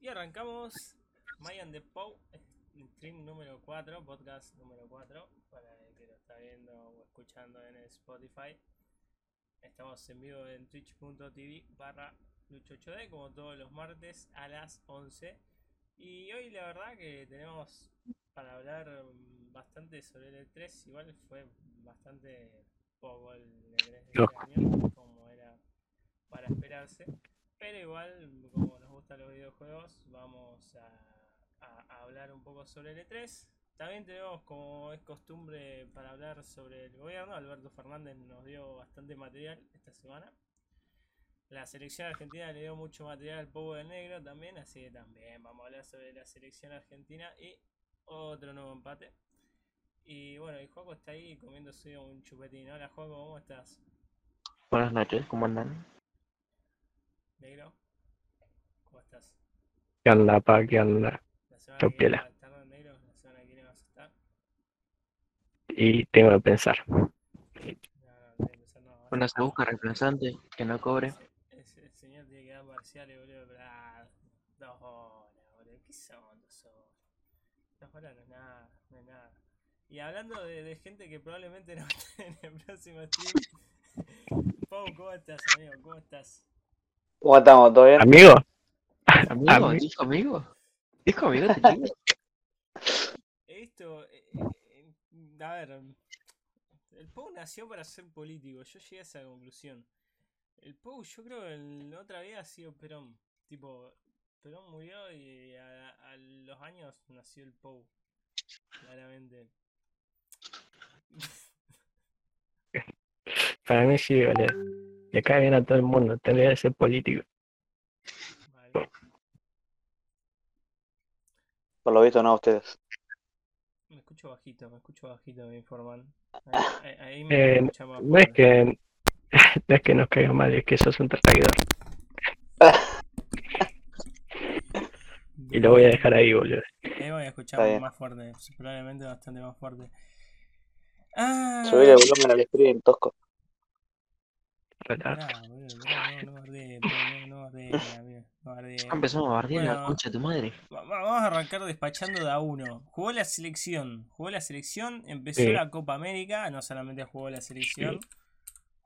Y arrancamos Mayan de Pow, stream número 4, podcast número 4, para el que lo está viendo o escuchando en Spotify. Estamos en vivo en twitch.tv barra lucho8d como todos los martes a las 11. Y hoy la verdad que tenemos para hablar bastante sobre el E3, igual fue bastante poco el E3 de este año, como era para esperarse. Pero igual, como gustan los videojuegos, vamos a, a- a hablar un poco sobre el E3. También tenemos, como es costumbre, para hablar sobre el gobierno. Alberto Fernández nos dio bastante material esta semana. La selección argentina le dio mucho material al Povo del Negro también, así que también vamos a hablar sobre la selección argentina y otro nuevo empate. Y bueno, y Juaco está ahí comiéndose un chupetín. Hola Juaco, ¿cómo estás? Buenas noches, ¿cómo andan? Negro, ¿cómo estás? ¿Qué onda, pa? ¿Qué onda? La semana Yo que viene piola. vas a estar negro, la semana que viene vas a estar. Y tengo que pensar. No, no, ahora- Bueno, se busca reemplazante que no cobre. Ese, ese- el señor tiene que dar parciales, boludo, pero ah, dos horas, boludo. ¿Qué son dos horas? Dos horas no es nada, no es nada. Y hablando de, de gente que probablemente no esté en el próximo stream, Pau, ¿cómo estás, amigo? ¿Cómo estás? ¿Cómo estamos? ¿Todo bien? ¿Amigo? ¿Amigo? Ami- ¿Dijo amigo? ¿Dijo amigo visto. eh, eh, a ver. El Pou nació para ser político. Yo llegué a esa conclusión. El Pou, yo creo que en la otra vida ha sido Perón. Tipo, Perón murió y a, a los años nació el Pou. Claramente. Para mí sí, boludo. Le cae bien a todo el mundo. Tendría que ser político. Vale. Por lo visto no ustedes. Me escucho bajito, me escucho bajito, me informan. Ahí, ahí- me Eh, escucha más no es que no es que nos caiga mal, es que sos un traidor. Y lo voy a dejar ahí, boludo. Ahí voy a escuchar bien. más fuerte, probablemente bastante más fuerte. Ah, Subir el volumen al stream, tosco. Relax. Pará, boludo, pará, no, no bardee, no, Empezamos a bardear la concha de tu madre. Va- va- Vamos a arrancar despachando de a uno. Jugó la selección, jugó la selección, empezó Sí. la Copa América, no solamente jugó la selección,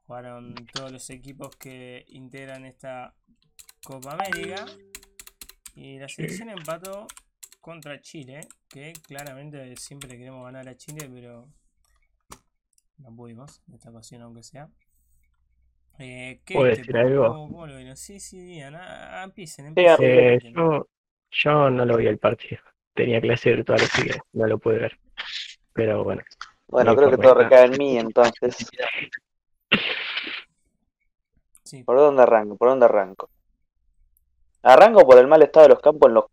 jugaron todos los equipos que integran esta Copa América. Y la selección empató contra Chile, que claramente siempre queremos ganar a Chile, pero no pudimos, en esta ocasión aunque sea. Eh, ¿qué ¿Puedo decir algo? ¿Cómo, cómo lo vieron? Sí, sí, digan, ah, empiecen, empiecen. Eh, yo, yo no lo vi el partido. Tenía clase virtual, así que no lo pude ver. Pero bueno, Bueno, No creo que todo recae en mí, entonces. Sí, ¿Por dónde arranco? ¿Por dónde arranco? Arranco por el mal estado de los campos en, los,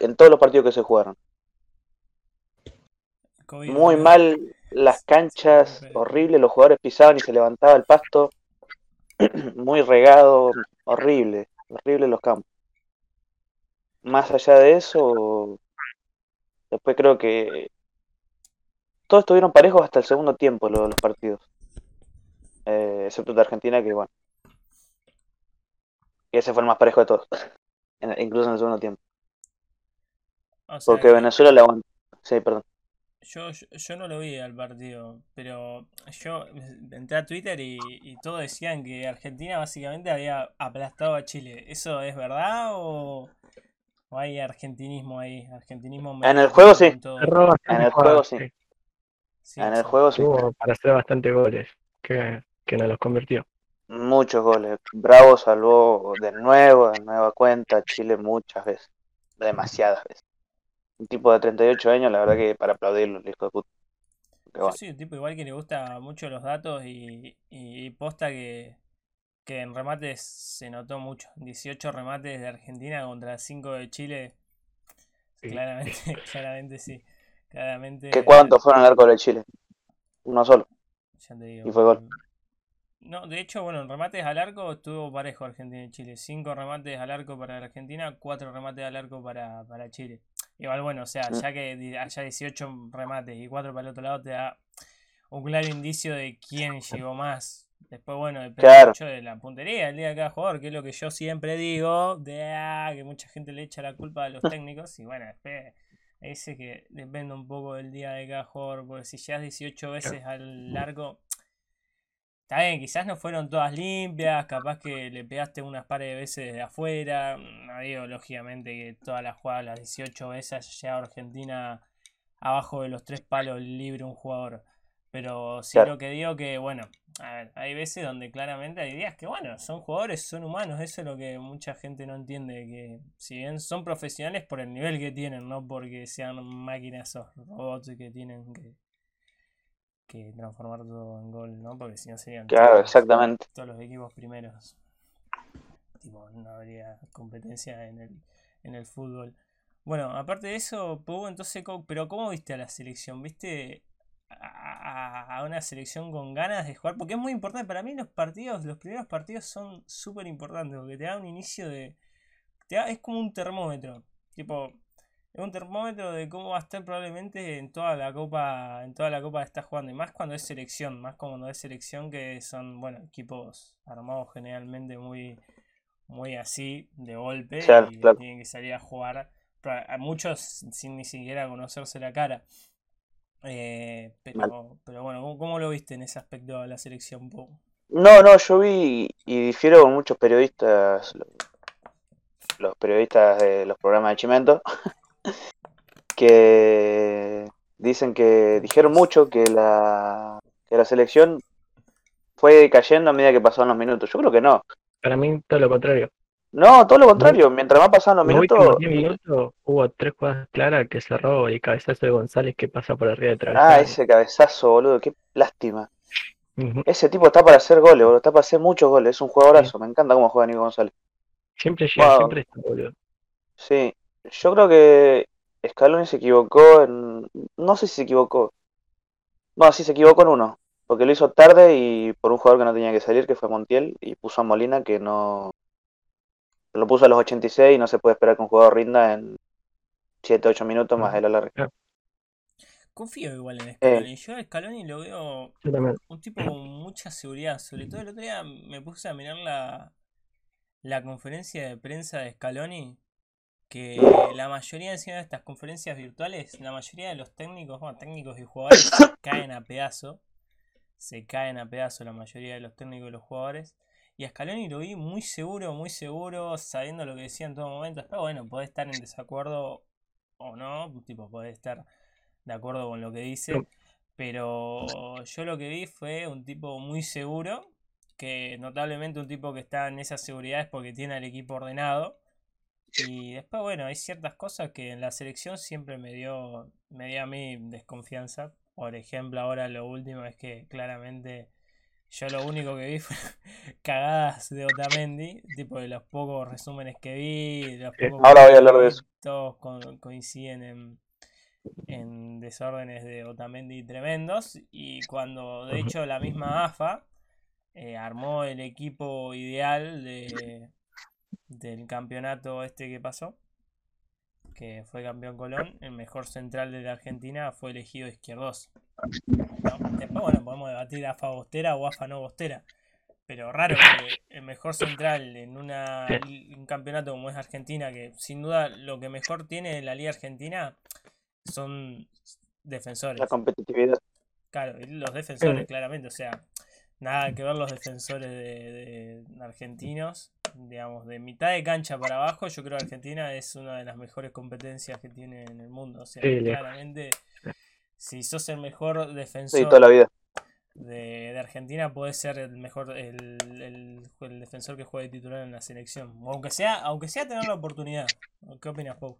en todos los partidos que se jugaron. COVID, Muy mal las canchas, horrible, los jugadores pisaban y se levantaba el pasto. Muy regado, horrible, horrible los campos. Más allá de eso, después creo que todos estuvieron parejos hasta el segundo tiempo lo- los, partidos. Eh, excepto de Argentina, que bueno. que ese fue el más parejo de todos. en- incluso en el segundo tiempo. O sea, Porque que Venezuela le aguantó. Sí, perdón. Yo, yo, yo no lo vi al partido, pero yo entré a Twitter y, y todos decían que Argentina básicamente había aplastado a Chile. ¿Eso es verdad o, o hay argentinismo ahí? Argentinismo En el juego sí. En el juego sí. Sí, En el juego sí. Tuvo para hacer bastantes goles, que, que no los convirtió. Muchos goles. Bravo salvó de nuevo, de nueva cuenta, Chile muchas veces. Demasiadas veces. Un tipo de 38 años, la verdad que para aplaudirlo, el hijo de puta. Yo bueno, soy un tipo igual que le gusta mucho los datos y, y posta que, que en remates se notó mucho. 18 remates de Argentina contra 5 de Chile. Sí. Claramente, claramente sí. Claramente. ¿Qué cuántos fueron al arco de Chile? Uno solo. Ya te digo. Y fue gol. No, de hecho, bueno, en remates al arco estuvo parejo Argentina y Chile. 5 remates al arco para Argentina, 4 remates al arco para, para Chile. Igual, bueno, o sea, ya que haya 18 remates y 4 para el otro lado, te da un claro indicio de quién llegó más. Después, bueno, depende Claro. mucho de la puntería del día de cada jugador, que es lo que yo siempre digo, de ah, que mucha gente le echa la culpa a los técnicos, y bueno, después ese que depende un poco del día de cada jugador, porque si llegas 18 veces al largo, está bien, quizás no fueron todas limpias, capaz que le pegaste unas pares de veces de afuera, no digo lógicamente que todas las jugadas, las 18 veces haya llegado Argentina abajo de los tres palos libre un jugador. Pero sí Claro. lo que digo que, bueno, a ver, hay veces donde claramente hay días que, bueno, son jugadores, son humanos, eso es lo que mucha gente no entiende, que si bien son profesionales por el nivel que tienen, no porque sean máquinas o robots que tienen que, que transformar todo en gol, ¿no? Porque si no serían Claro, todos- exactamente. todos los equipos primeros. Tipo, no habría competencia en el, en el fútbol. Bueno, aparte de eso, Pau, entonces, pero ¿cómo viste a la selección? ¿Viste a, a- a una selección con ganas de jugar? Porque es muy importante, para mí los partidos, los primeros partidos son súper importantes, porque te da un inicio de... Te da- es como un termómetro, tipo, es un termómetro de cómo va a estar probablemente en toda la copa, en toda la copa que estás jugando, y más cuando es selección, más cuando es selección que son, bueno, equipos armados generalmente muy, muy así, de golpe, Claro, y claro. tienen que salir a jugar, a muchos sin ni siquiera conocerse la cara. Eh, pero, pero bueno, ¿cómo, cómo lo viste en ese aspecto a la selección? No, no, yo vi y difiero con muchos periodistas, lo- los periodistas de los programas de Chimento, que dicen que dijeron mucho que la, que la selección fue cayendo a medida que pasaban los minutos. Yo creo que no. Para mí, todo lo contrario. No, todo lo contrario. Mientras más pasaban los minutos. 10 minutos hubo tres jugadas claras que cerró y cabezazo de González que pasa por arriba de Ah, travesaño. ese cabezazo, boludo. Qué lástima. Ese tipo está para hacer goles, boludo. Está para hacer muchos goles. Es un jugadorazo. Me encanta cómo juega Nico González. Siempre llega, Wow. siempre está, boludo. Sí, yo creo que Scaloni se equivocó en... No sé si se equivocó. No, sí se equivocó en uno. Porque lo hizo tarde y por un jugador que no tenía que salir, que fue Montiel, y puso a Molina que no... Lo puso a los 86 y no se puede esperar que un jugador rinda en 7, 8 minutos más el alargue. Confío igual en Eh. Scaloni. Yo a Scaloni lo veo un tipo con mucha seguridad. Sobre todo el otro día me puse a mirar la, la conferencia de prensa de Scaloni. Que la mayoría encima de estas conferencias virtuales, la mayoría de los técnicos, bueno, técnicos y jugadores caen a pedazo. Se caen a pedazo la mayoría de los técnicos y los jugadores. Y a Scaloni lo vi muy seguro, muy seguro, sabiendo lo que decía en todo momento. Pero bueno, puede estar en desacuerdo o no, tipo, puede estar de acuerdo con lo que dice. Pero yo lo que vi fue un tipo muy seguro, que notablemente un tipo que está en esa seguridad es porque tiene al equipo ordenado. Y después, bueno, hay ciertas cosas que en la selección siempre me dio, me dio a mí desconfianza. Por ejemplo, ahora lo último es que claramente yo lo único que vi fue cagadas de Otamendi, tipo de los pocos resúmenes que vi, de los pocos Ahora voy a hablar de eso. Todos co- coinciden en, en desórdenes de Otamendi tremendos. Y cuando, de hecho, la misma AFA eh, armó el equipo ideal de, del campeonato este que pasó, que fue campeón Colón, el mejor central de la Argentina fue elegido Izquierdos. ¿no? Después, bueno, podemos debatir AFA Bostera o AFA no Bostera. Pero raro que el mejor central en una, un campeonato como es Argentina, que sin duda lo que mejor tiene la Liga Argentina son defensores. La competitividad. Claro, y los defensores, claramente, o sea, nada que ver los defensores de, de argentinos, digamos, de mitad de cancha para abajo, yo creo que Argentina es una de las mejores competencias que tiene en el mundo, o sea, Sí, claramente, si sos el mejor Sí, defensor toda la vida. de, de Argentina, puedes ser el mejor, el, el- el defensor que juegue titular en la selección, aunque sea, aunque sea tener la oportunidad, ¿qué opinas, Pau?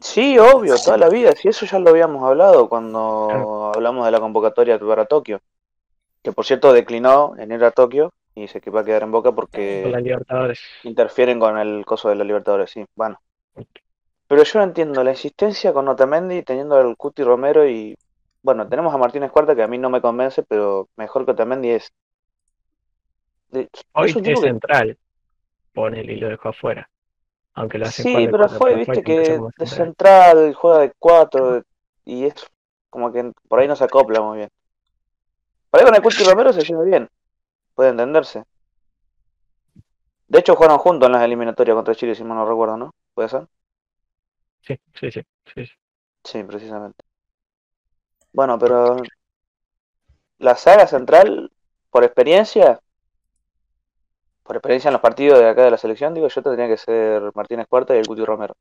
Sí, obvio, toda la vida. Sí, eso ya lo habíamos hablado cuando hablamos de la convocatoria para Tokio. Que por cierto declinó en ir a Tokio y se que va a quedar en Boca la porque Libertadores. interfieren con el coso de la Libertadores, sí, bueno. Pero yo no entiendo la insistencia con Otamendi teniendo al Cuti Romero y bueno, tenemos a Martínez Cuarta que a mí no me convence, pero mejor que Otamendi es. de- Hoy es un es que central. Ponele y lo dejó afuera. Aunque lo hace Sí, pero cuatro, fue, viste que de central. juega de cuatro y es como que por ahí no se acopla muy bien. Por ahí con el Cuti Romero se lleva bien. Puede entenderse. De hecho, jugaron juntos en las eliminatorias contra Chile, si mal no recuerdo, ¿no? ¿Puede ser? Sí, sí, sí, sí, sí. Sí, precisamente. Bueno, pero la saga central, por experiencia, por experiencia en los partidos de acá de la selección, digo, yo tendría que ser Martínez Cuarta y el Cuti Romero.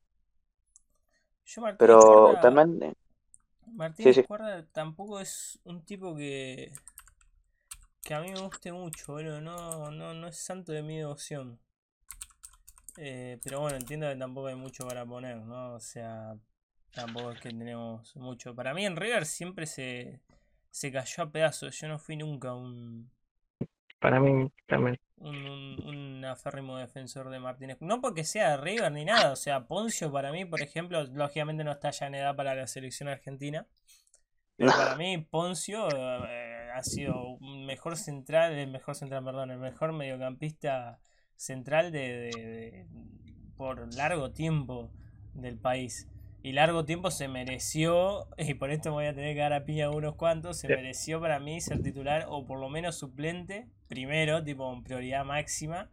Yo Martínez Pero Cuarta- también, eh, Martínez sí. Cuarta tampoco es un tipo que que a mí me guste mucho, boludo. No, no, no es santo de mi devoción. Eh, pero bueno, entiendo que tampoco hay mucho para poner, ¿no? O sea, tampoco es que tenemos mucho. Para mí en River siempre se, se cayó a pedazos. Yo no fui nunca un, Para mí también. un, un, un aférrimo defensor de Martínez. No porque sea de River ni nada. O sea, Poncio para mí, por ejemplo, lógicamente no está ya en edad para la selección argentina. Pero para mí Poncio eh, ha sido mejor central, el mejor central, perdón, el mejor mediocampista central de, de- de- por largo tiempo del país. Y largo tiempo se mereció, y por esto me voy a tener que dar a piña unos cuantos, se Sí. mereció para mí ser titular o por lo menos suplente, primero, tipo con prioridad máxima,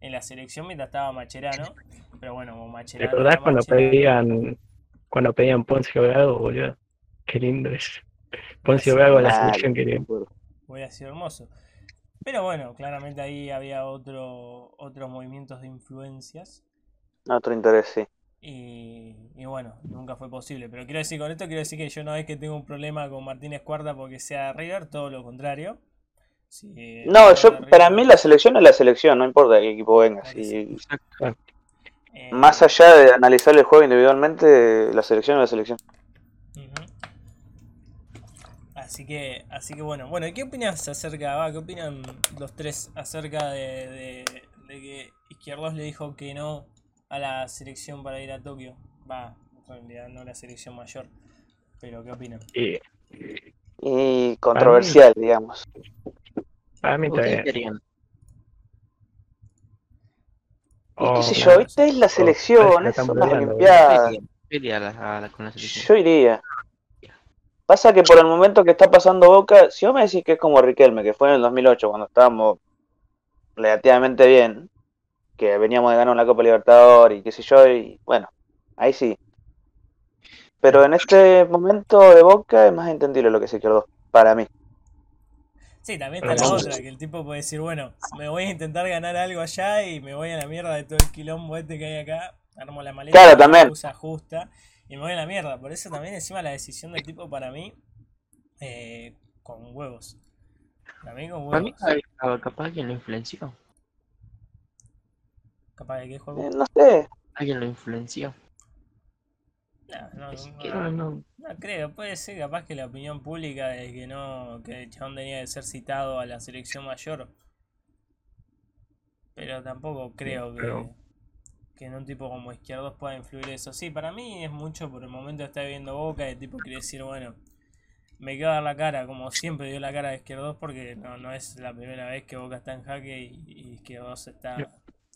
en la selección mientras estaba Macherano. Pero bueno, como ¿Te Macherano. acordás era cuando pedían, cuando pedían Poncio Gago, boludo? Qué lindo es. Poncio Sí, Gago en la selección quería. hubiera sido hermoso. Pero bueno, claramente ahí había otro, otros movimientos de influencias. otro interés, sí. Y, y bueno, nunca fue posible. Pero quiero decir, con esto quiero decir que yo no es que tengo un problema con Martínez Cuarta porque sea River, todo lo contrario. Si el No, yo, para mí la selección es la selección, no importa qué equipo venga. Si, eh, más allá de analizar el juego individualmente, la selección es la selección. Así que, así que bueno, bueno, ¿y ¿qué opinas acerca, va, qué opinan los tres acerca de, de, de que Izquierdos le dijo que no a la selección para ir a Tokio? Va, en realidad no la selección mayor, pero ¿qué opinan? Y Y controversial, digamos. para mí ¿Ustedes bien. qué sé yo, esta es la selección, parece que son están las peleando, ¿Ustedes Olimpiadas. qué harían? ¿Qué haría a la- a la- con la selección? Yo iría. Pasa que por el momento que está pasando Boca, si vos me decís que es como Riquelme, que fue en el 2008 cuando estábamos relativamente bien, que veníamos de ganar la Copa Libertadores y qué sé yo, y bueno, ahí sí. Pero en este momento de Boca es más entendible lo que se quedó, para mí. Sí, también está la otra, que el tipo puede decir, bueno, me voy a intentar ganar algo allá y me voy a la mierda de todo el quilombo este que hay acá, armo la maleta, Claro, la también. usa justa y me voy a la mierda. Por eso también encima la decisión del tipo para mí, eh, con huevos. Para mí con Para mí, huevos. capaz alguien lo influenció. Capaz de que juego. Eh, no sé, Alguien lo influenció. No, no, no, No, creo, puede ser capaz que la opinión pública de que no, que el chabón tenía que ser citado a la selección mayor. Pero tampoco creo que, pero- que en un tipo como izquierdos pueda influir eso. Sí, para mí es mucho por el momento está viendo Boca, el tipo quiere decir, bueno, me quedo a dar la cara, como siempre dio la cara de izquierdos, porque no, no es la primera vez que Boca está en jaque y, y izquierdos está,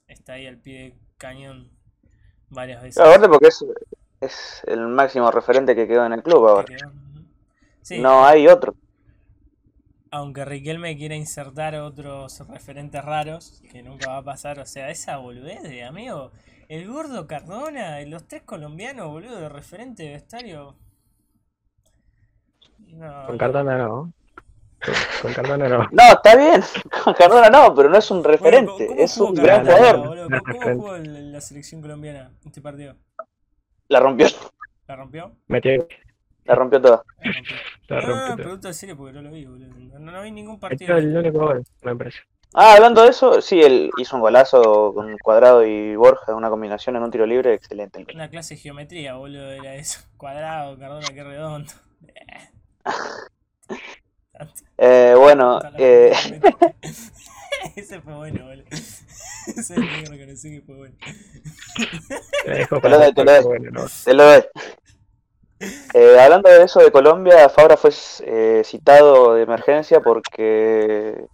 está ahí al pie del cañón varias veces. aparte porque es, es el máximo referente que quedó en el club ahora. Sí, No hay otro. Aunque Riquelme quiera insertar otros referentes raros, que nunca va a pasar, o sea, esa boludez de amigo, el gordo Cardona, los tres colombianos, boludo, de referente de vestuario. No, Con Cardona no. Con, Cardona no. No, está bien. Con Cardona no, pero no es un referente, ¿cómo es un gran jugador. No ¿Cómo jugó la selección colombiana este partido? La rompió, ¿La rompió? Metió, la rompió toda. La rompió. la No, no, no, todo. pregunto en serio porque no lo vi, boludo. No, no vi ningún Metió partido. el único gol, me parece. Ah, hablando de eso, sí, él hizo un golazo con Cuadrado y Borja, una combinación en un tiro libre, excelente. Una clase de geometría, boludo, era eso. Cuadrado, Cardona, qué redondo. Eh, bueno, eh, Ese fue bueno, boludo. Ese tengo que reconocer que fue bueno. Te lo doy, te lo doy. bueno, no. te lo doy. Eh, hablando de eso de Colombia, Fabra fue eh, citado de emergencia porque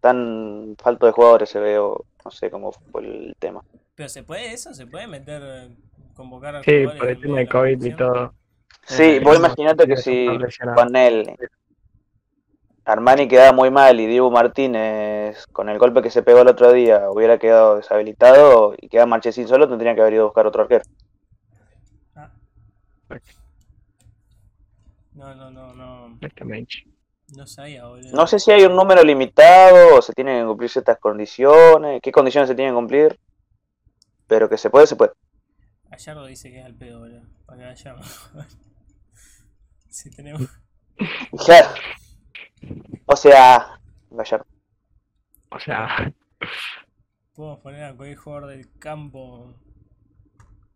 tan falto de jugadores se ve, o no sé cómo fue el tema. Pero se puede eso, se puede meter, convocar a Sí, por el tema de COVID y todo. Sí, Eh, vos imaginate que si él Armani quedaba muy mal y Dibu Martínez, con el golpe que se pegó el otro día, hubiera quedado deshabilitado y queda Marchesín solo, tendrían que haber ido a buscar otro arquero. Ah. No, no, no, no. No sabía, boludo. No sé si hay un número limitado o se tienen que cumplir ciertas condiciones, qué condiciones se tienen que cumplir, pero que se puede, se puede. Gallardo dice que es al pedo, boludo. Para que vayamos. si tenemos. Claro. O sea, Gallardo. O sea, Podemos poner a cualquier jugador del campo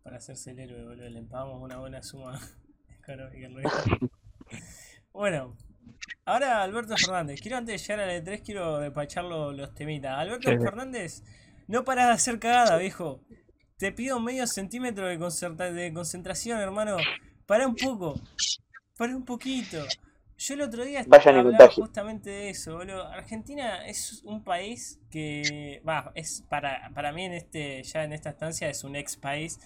para hacerse el héroe, boludo. Le pagamos una buena suma económica. ¿no? bueno, ahora Alberto Fernández. Quiero antes de llegar a la E3, quiero despachar lo- los temitas. Alberto Sí. Fernández, no paras de hacer cagada, viejo. Te pido medio centímetro de, concentración, hermano. Para un poco. Para un poquito. Yo el otro día Vayan hablaba justamente de eso, boludo. Argentina es un país que, va, es para, para mí en este, ya en esta estancia es un ex país,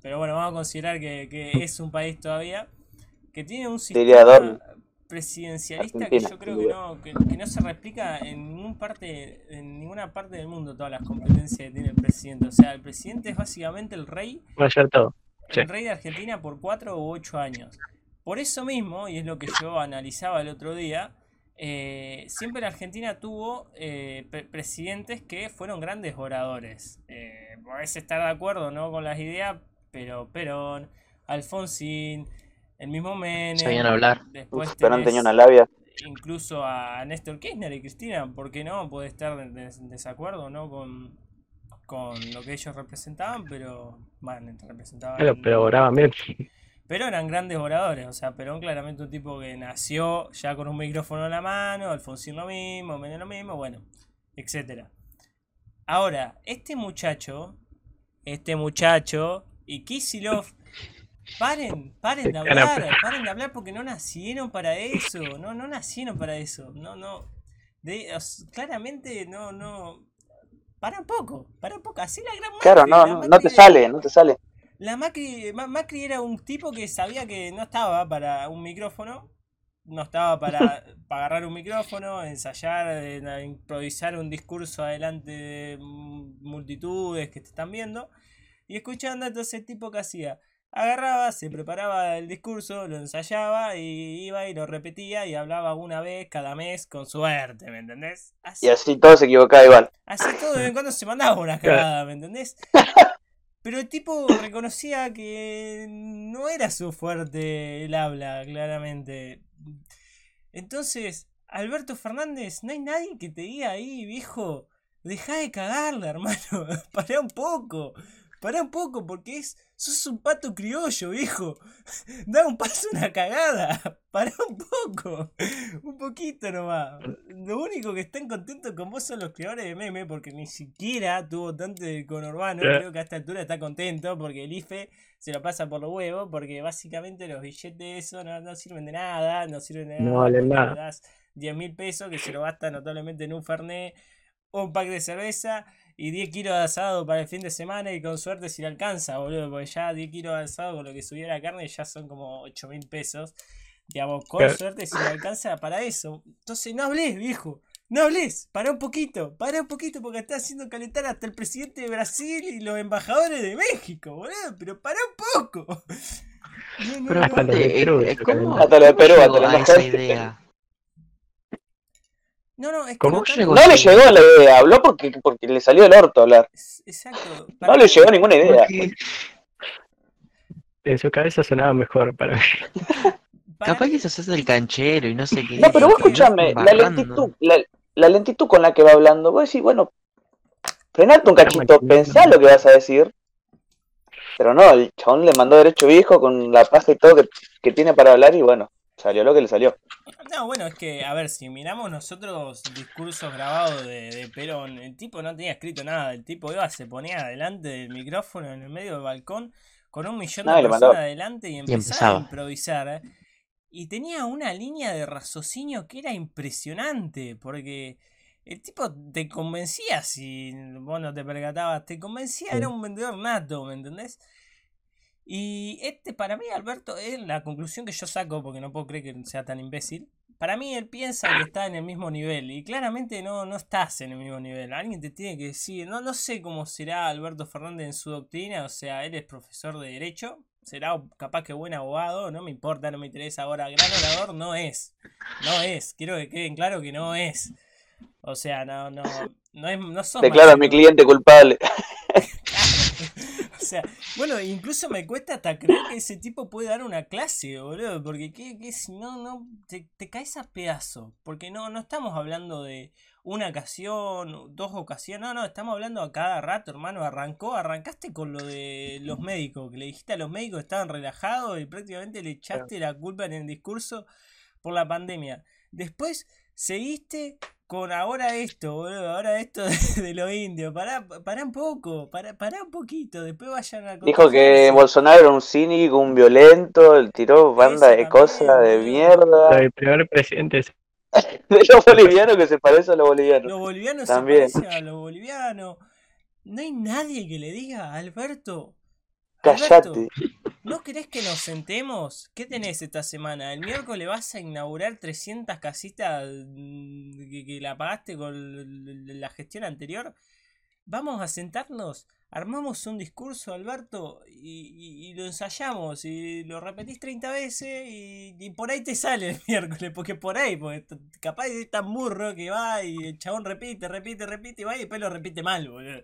pero bueno, vamos a considerar que, que es un país todavía, que tiene un sistema. Presidencialista Argentina, que yo creo que no, que, que no se replica en ningún parte, en ninguna parte del mundo todas las competencias que tiene el presidente. O sea, el presidente es básicamente el rey va a ser todo. Sí. el rey de Argentina por cuatro u ocho años. Por eso mismo, y es lo que yo analizaba el otro día, eh, siempre la Argentina tuvo eh, pre- presidentes que fueron grandes oradores. Eh, podés estar de acuerdo ¿no? con las ideas, pero Perón, Alfonsín, el mismo Menem. Sabían hablar. Después Uf, Perón tenía una labia. incluso a Néstor Kirchner y Cristina, ¿por qué no? Puede estar en des- en desacuerdo ¿no? con, con lo que ellos representaban, pero bueno, representaban Claro, pero oraban bien. pero eran grandes oradores, o sea, Perón claramente un tipo que nació ya con un micrófono en la mano, Alfonsín lo mismo, Menem lo mismo, bueno, etcétera. Ahora, este muchacho, este muchacho y Kisilov, paren, paren de hablar, paren de hablar porque no nacieron para eso, no, no nacieron para eso, no, no, de, claramente no, no, para un poco, para un poco, así la gran Claro, Macri, no, la no, te sale, no te sale. la Macri, Ma- Macri era un tipo que sabía que no estaba para un micrófono, no estaba para, para agarrar un micrófono, ensayar, eh, improvisar un discurso adelante de multitudes que te están viendo, y escuchando entonces el tipo que hacía, agarraba, se preparaba el discurso, lo ensayaba y iba y lo repetía y hablaba una vez cada mes con suerte, ¿me entendés? Así Y así todo se equivocaba igual. Así todo de vez en cuando se mandaba una cagada, ¿me entendés? Pero el tipo reconocía que no era su fuerte el habla, claramente. Entonces, Alberto Fernández, no hay nadie que te diga ahí, viejo, deja de cagarla, hermano. Pará un poco. Pará un poco, porque es. Sos un pato criollo, viejo. Da un paso una cagada. Pará un poco. Un poquito nomás. Lo único que están contentos con vos son los creadores de meme, porque ni siquiera tuvo tanto de conurbano. Eh. Creo que a esta altura está contento porque el IFE se lo pasa por los huevos, porque básicamente los billetes de eso no, no sirven de nada, no sirven de nada. No valen nada. le das 10 mil pesos que se lo gasta notablemente en un Fernet, un pack de cerveza y 10 kilos de asado para el fin de semana y con suerte si le alcanza, boludo, porque ya 10 kilos de asado con lo que subió la carne ya son como 8 mil pesos. Digamos, con suerte si le alcanza para eso. Entonces no hables, viejo. No hables, para un poquito, para un poquito porque está haciendo calentar hasta el presidente de Brasil y los embajadores de México, boludo, pero para un poco. No, no, Pero no. Hasta lo de Perú, eh, eso ¿cómo, calentó. Hasta lo de Perú, hasta lo de idea? No, no, es que ¿Cómo no tanto- llegó? No le llegó la idea, habló porque, porque le salió el orto hablar. Es- Exacto. No le llegó ninguna idea. Porque En su cabeza sonaba mejor para mí. para capaz mí- que se hace el canchero y no sé qué. No, pero vos escuchame, la lentitud, la, la lentitud con la que va hablando, vos decís, bueno, frenate un cachito, pensá lo que vas a decir. Pero no, el chabón le mandó derecho viejo con la paja y todo que, que tiene para hablar y bueno, salió lo que le salió. No, bueno, es que, a ver, si miramos nosotros discursos grabados de, de Perón, el tipo no tenía escrito nada, el tipo iba, se ponía adelante del micrófono en el medio del balcón con un millón de Nadie personas adelante y empezaba, empezaba. a improvisar. ¿eh? Y tenía una línea de raciocinio que era impresionante, porque el tipo te convencía, si vos no te percatabas, te convencía, Sí. era un vendedor nato, ¿me entendés? Y este, para mí, Alberto, es la conclusión que yo saco, porque no puedo creer que sea tan imbécil. para mí él piensa que está en el mismo nivel y claramente no, no estás en el mismo nivel. Alguien te tiene que decir, no, no sé cómo será Alberto Fernández en su doctrina, o sea, él es profesor de derecho, será capaz que buen abogado, no me importa, no me interesa ahora, gran orador no es, no es, quiero que queden claro que no es. O sea, no, no, no es, no sos Declaro a mi cliente culpable. Sea, bueno, incluso me cuesta hasta creer que ese tipo puede dar una clase, boludo. Porque que, que si no, no, te, te caes a pedazo. Porque no, no estamos hablando de una ocasión, dos ocasiones. No, no, estamos hablando a cada rato, hermano. Arrancó, arrancaste con lo de los médicos. Que le dijiste a los médicos que estaban relajados y prácticamente le echaste la culpa en el discurso por la pandemia. Después seguiste con ahora esto, boludo, ahora esto de, de los indios. Pará, pará un poco, pará, pará un poquito, después vayan a Dijo que. Bolsonaro era un cínico, un violento, él tiró banda de cosas de mierda. El primer presidente es De los bolivianos que se parece a los bolivianos. Los bolivianos También. se parecen a los bolivianos. No hay nadie que le diga, Alberto. Alberto, ¿no querés que nos sentemos? ¿Qué tenés esta semana? El miércoles vas a inaugurar 300 casitas mm, que, la pagaste con la gestión anterior. Vamos a sentarnos, armamos un discurso, Alberto, y, y- y lo ensayamos, y lo repetís 30 veces, y, por ahí te sale el miércoles, porque por ahí, porque capaz es tan burro que va y el chabón repite, repite, repite, y va y después lo repite mal, boludo.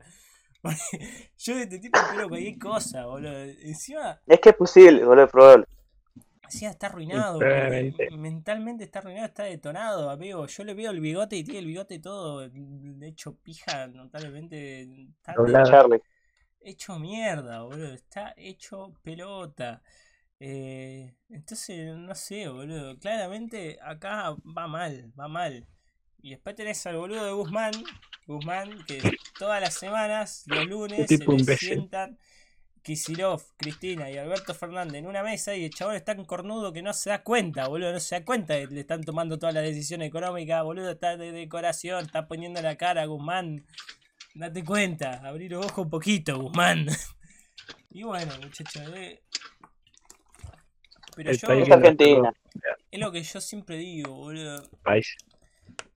Yo de este tipo espero cualquier cosa, boludo. Encima, Es que es posible, boludo, es probable. encima está arruinado, mentalmente está arruinado, está detonado, amigo. Yo le veo el bigote y tiene el bigote todo hecho pija, notablemente. Está hecho mierda, boludo. Está hecho pelota. Eh, entonces, no sé, boludo. Claramente acá va mal, va mal. Y después tenés al boludo de Guzmán. Guzmán, que todas las semanas, los lunes, se le sientan Kisilov, Cristina y Alberto Fernández en una mesa y el chabón es tan cornudo que no se da cuenta, boludo. No se da cuenta de que le están tomando todas las decisiones económicas, boludo. Está de decoración, está poniendo la cara, Guzmán. Date cuenta, abrir los ojos un poquito, Guzmán. Y bueno, muchachos, eh, pero el yo, país Es Argentina. es lo que yo siempre digo, boludo. país.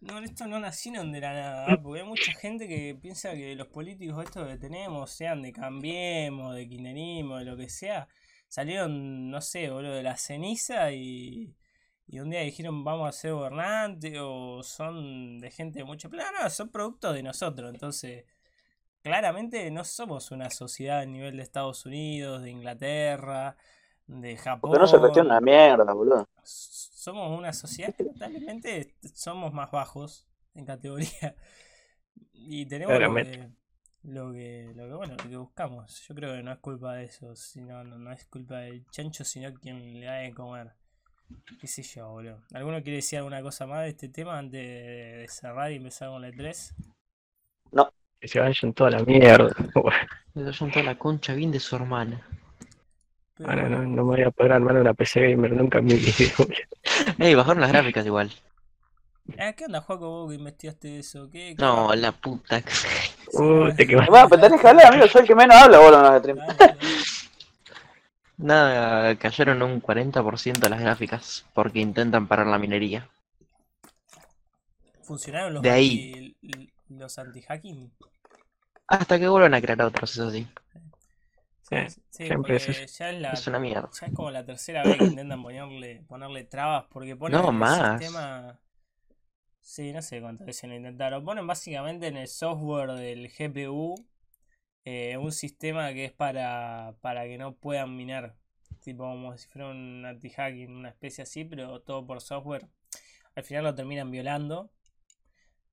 No, esto no nacieron de la nada, ¿ah? porque hay mucha gente que piensa que los políticos estos que tenemos, sean de Cambiemos, de Kirchnerismo, de lo que sea, salieron, no sé, boludo, de la ceniza y, y un día dijeron vamos a ser gobernantes o son de gente de mucho plano, no, son productos de nosotros, entonces claramente no somos una sociedad a nivel de Estados Unidos, de Inglaterra, de Japón Porque no se gestiona una mierda, boludo. somos una sociedad que notablemente somos más bajos en categoría. Y tenemos lo que, lo que lo que bueno lo que buscamos. Yo creo que no es culpa de eso sino no, no es culpa del chancho sino quien le da de comer. Qué sé yo boludo. Alguno quiere decir alguna cosa más de este tema antes de, de cerrar y empezar con el 3 Que se vayan toda la mierda. Le doy toda la concha bien de su hermana. Pero Bueno, no, bueno, no me voy a poder armar una PC gamer nunca en mi vida. Ey, bajaron las gráficas igual. ah, ¿qué onda Juaco vos que investigaste eso? ¿Qué, qué No, la puta. Uh, te quemas. Bueno, pero tenés que hablar, amigo. Soy el que menos habla, boludo, en. Nada, cayeron un 40% las gráficas porque intentan parar la minería. funcionaron los De ahí. anti, los anti-hacking Hasta que vuelvan a crear otros, eso sí. Sí, Eh, sí, sí, siempre es ya es la, Es una mierda. ya es como la tercera vez que intentan ponerle, ponerle trabas, porque ponen No, el más. sistema. Sí, no sé cuántas veces lo intentaron. Ponen básicamente en el software del GPU eh, un sistema que es para, para que no puedan minar. Tipo como si fuera un anti-hacking, una especie así, pero todo por software. Al final lo terminan violando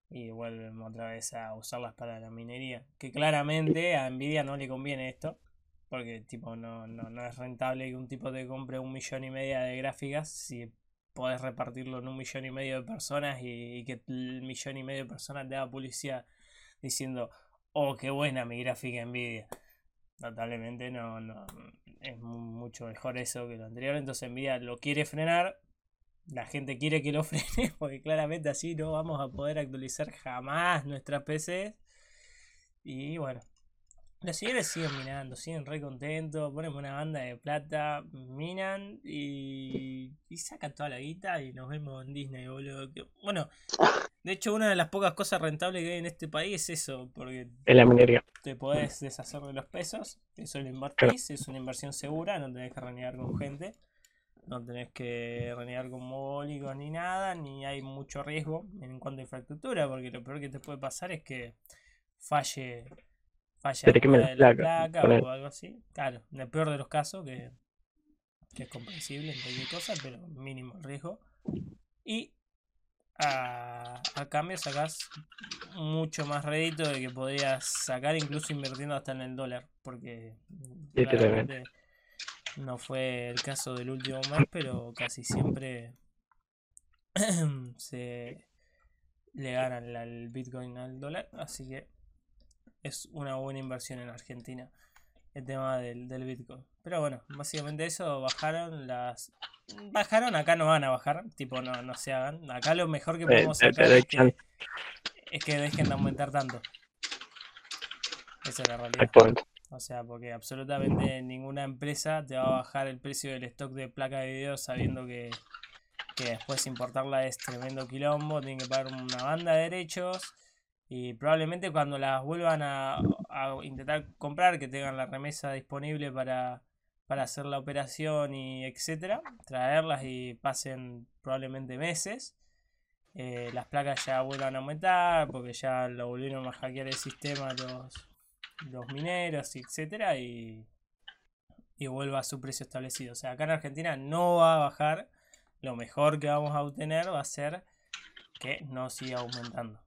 y vuelven otra vez a usarlas para la minería. Que claramente a Nvidia no le conviene esto. Porque tipo no, no, no es rentable que un tipo te compre un millón y medio de gráficas si podés repartirlo en un millón y medio de personas y, que el millón y medio de personas te haga publicidad diciendo, oh, qué buena mi gráfica Nvidia. Notablemente no, no es mu- mucho mejor eso que lo anterior. Entonces Nvidia lo quiere frenar. La gente quiere que lo frene porque claramente así no vamos a poder actualizar jamás nuestras PCs. Y bueno, Los señores siguen minando, siguen re contentos, ponen una banda de plata, minan y, y sacan toda la guita y nos vemos en Disney, boludo. Bueno, de hecho una de las pocas cosas rentables que hay en este país es eso, porque En la minería. te podés deshacer de los pesos, eso lo invertís, es una inversión segura, no tenés que renegar con gente, no tenés que renegar con mogólicos ni nada, ni hay mucho riesgo en cuanto a infraestructura, porque lo peor que te puede pasar es que falle, alguna la placa, o algo así. Claro, en el peor de los casos, que, que es comprensible en cualquier cosa, pero mínimo el riesgo. Y a, a cambio sacás mucho más rédito de que podrías sacar incluso invirtiendo hasta en el dólar, porque claramente no fue el caso del último mes, pero casi siempre se le ganan el Bitcoin al dólar, así que es una buena inversión en Argentina el tema del, del Bitcoin. Pero bueno, básicamente eso, bajaron las... Bajaron, acá no van a bajar, tipo no, no se hagan. Acá lo mejor que Eh, podemos sacar doy es que, chance. es que dejen de aumentar tanto. Esa es la realidad. O sea, porque absolutamente ninguna empresa te va a bajar el precio del stock de placa de video sabiendo que, que después importarla es tremendo quilombo, tienen que pagar una banda de derechos y probablemente cuando las vuelvan a, intentar comprar, que tengan la remesa disponible para, para hacer la operación y etcétera, traerlas y pasen probablemente meses. eh, las placas ya vuelvan a aumentar porque ya lo volvieron a hackear el sistema los, los mineros etcétera y, y vuelva a su precio establecido. O sea, acá en Argentina no va a bajar. Lo mejor que vamos a obtener va a ser que no siga aumentando.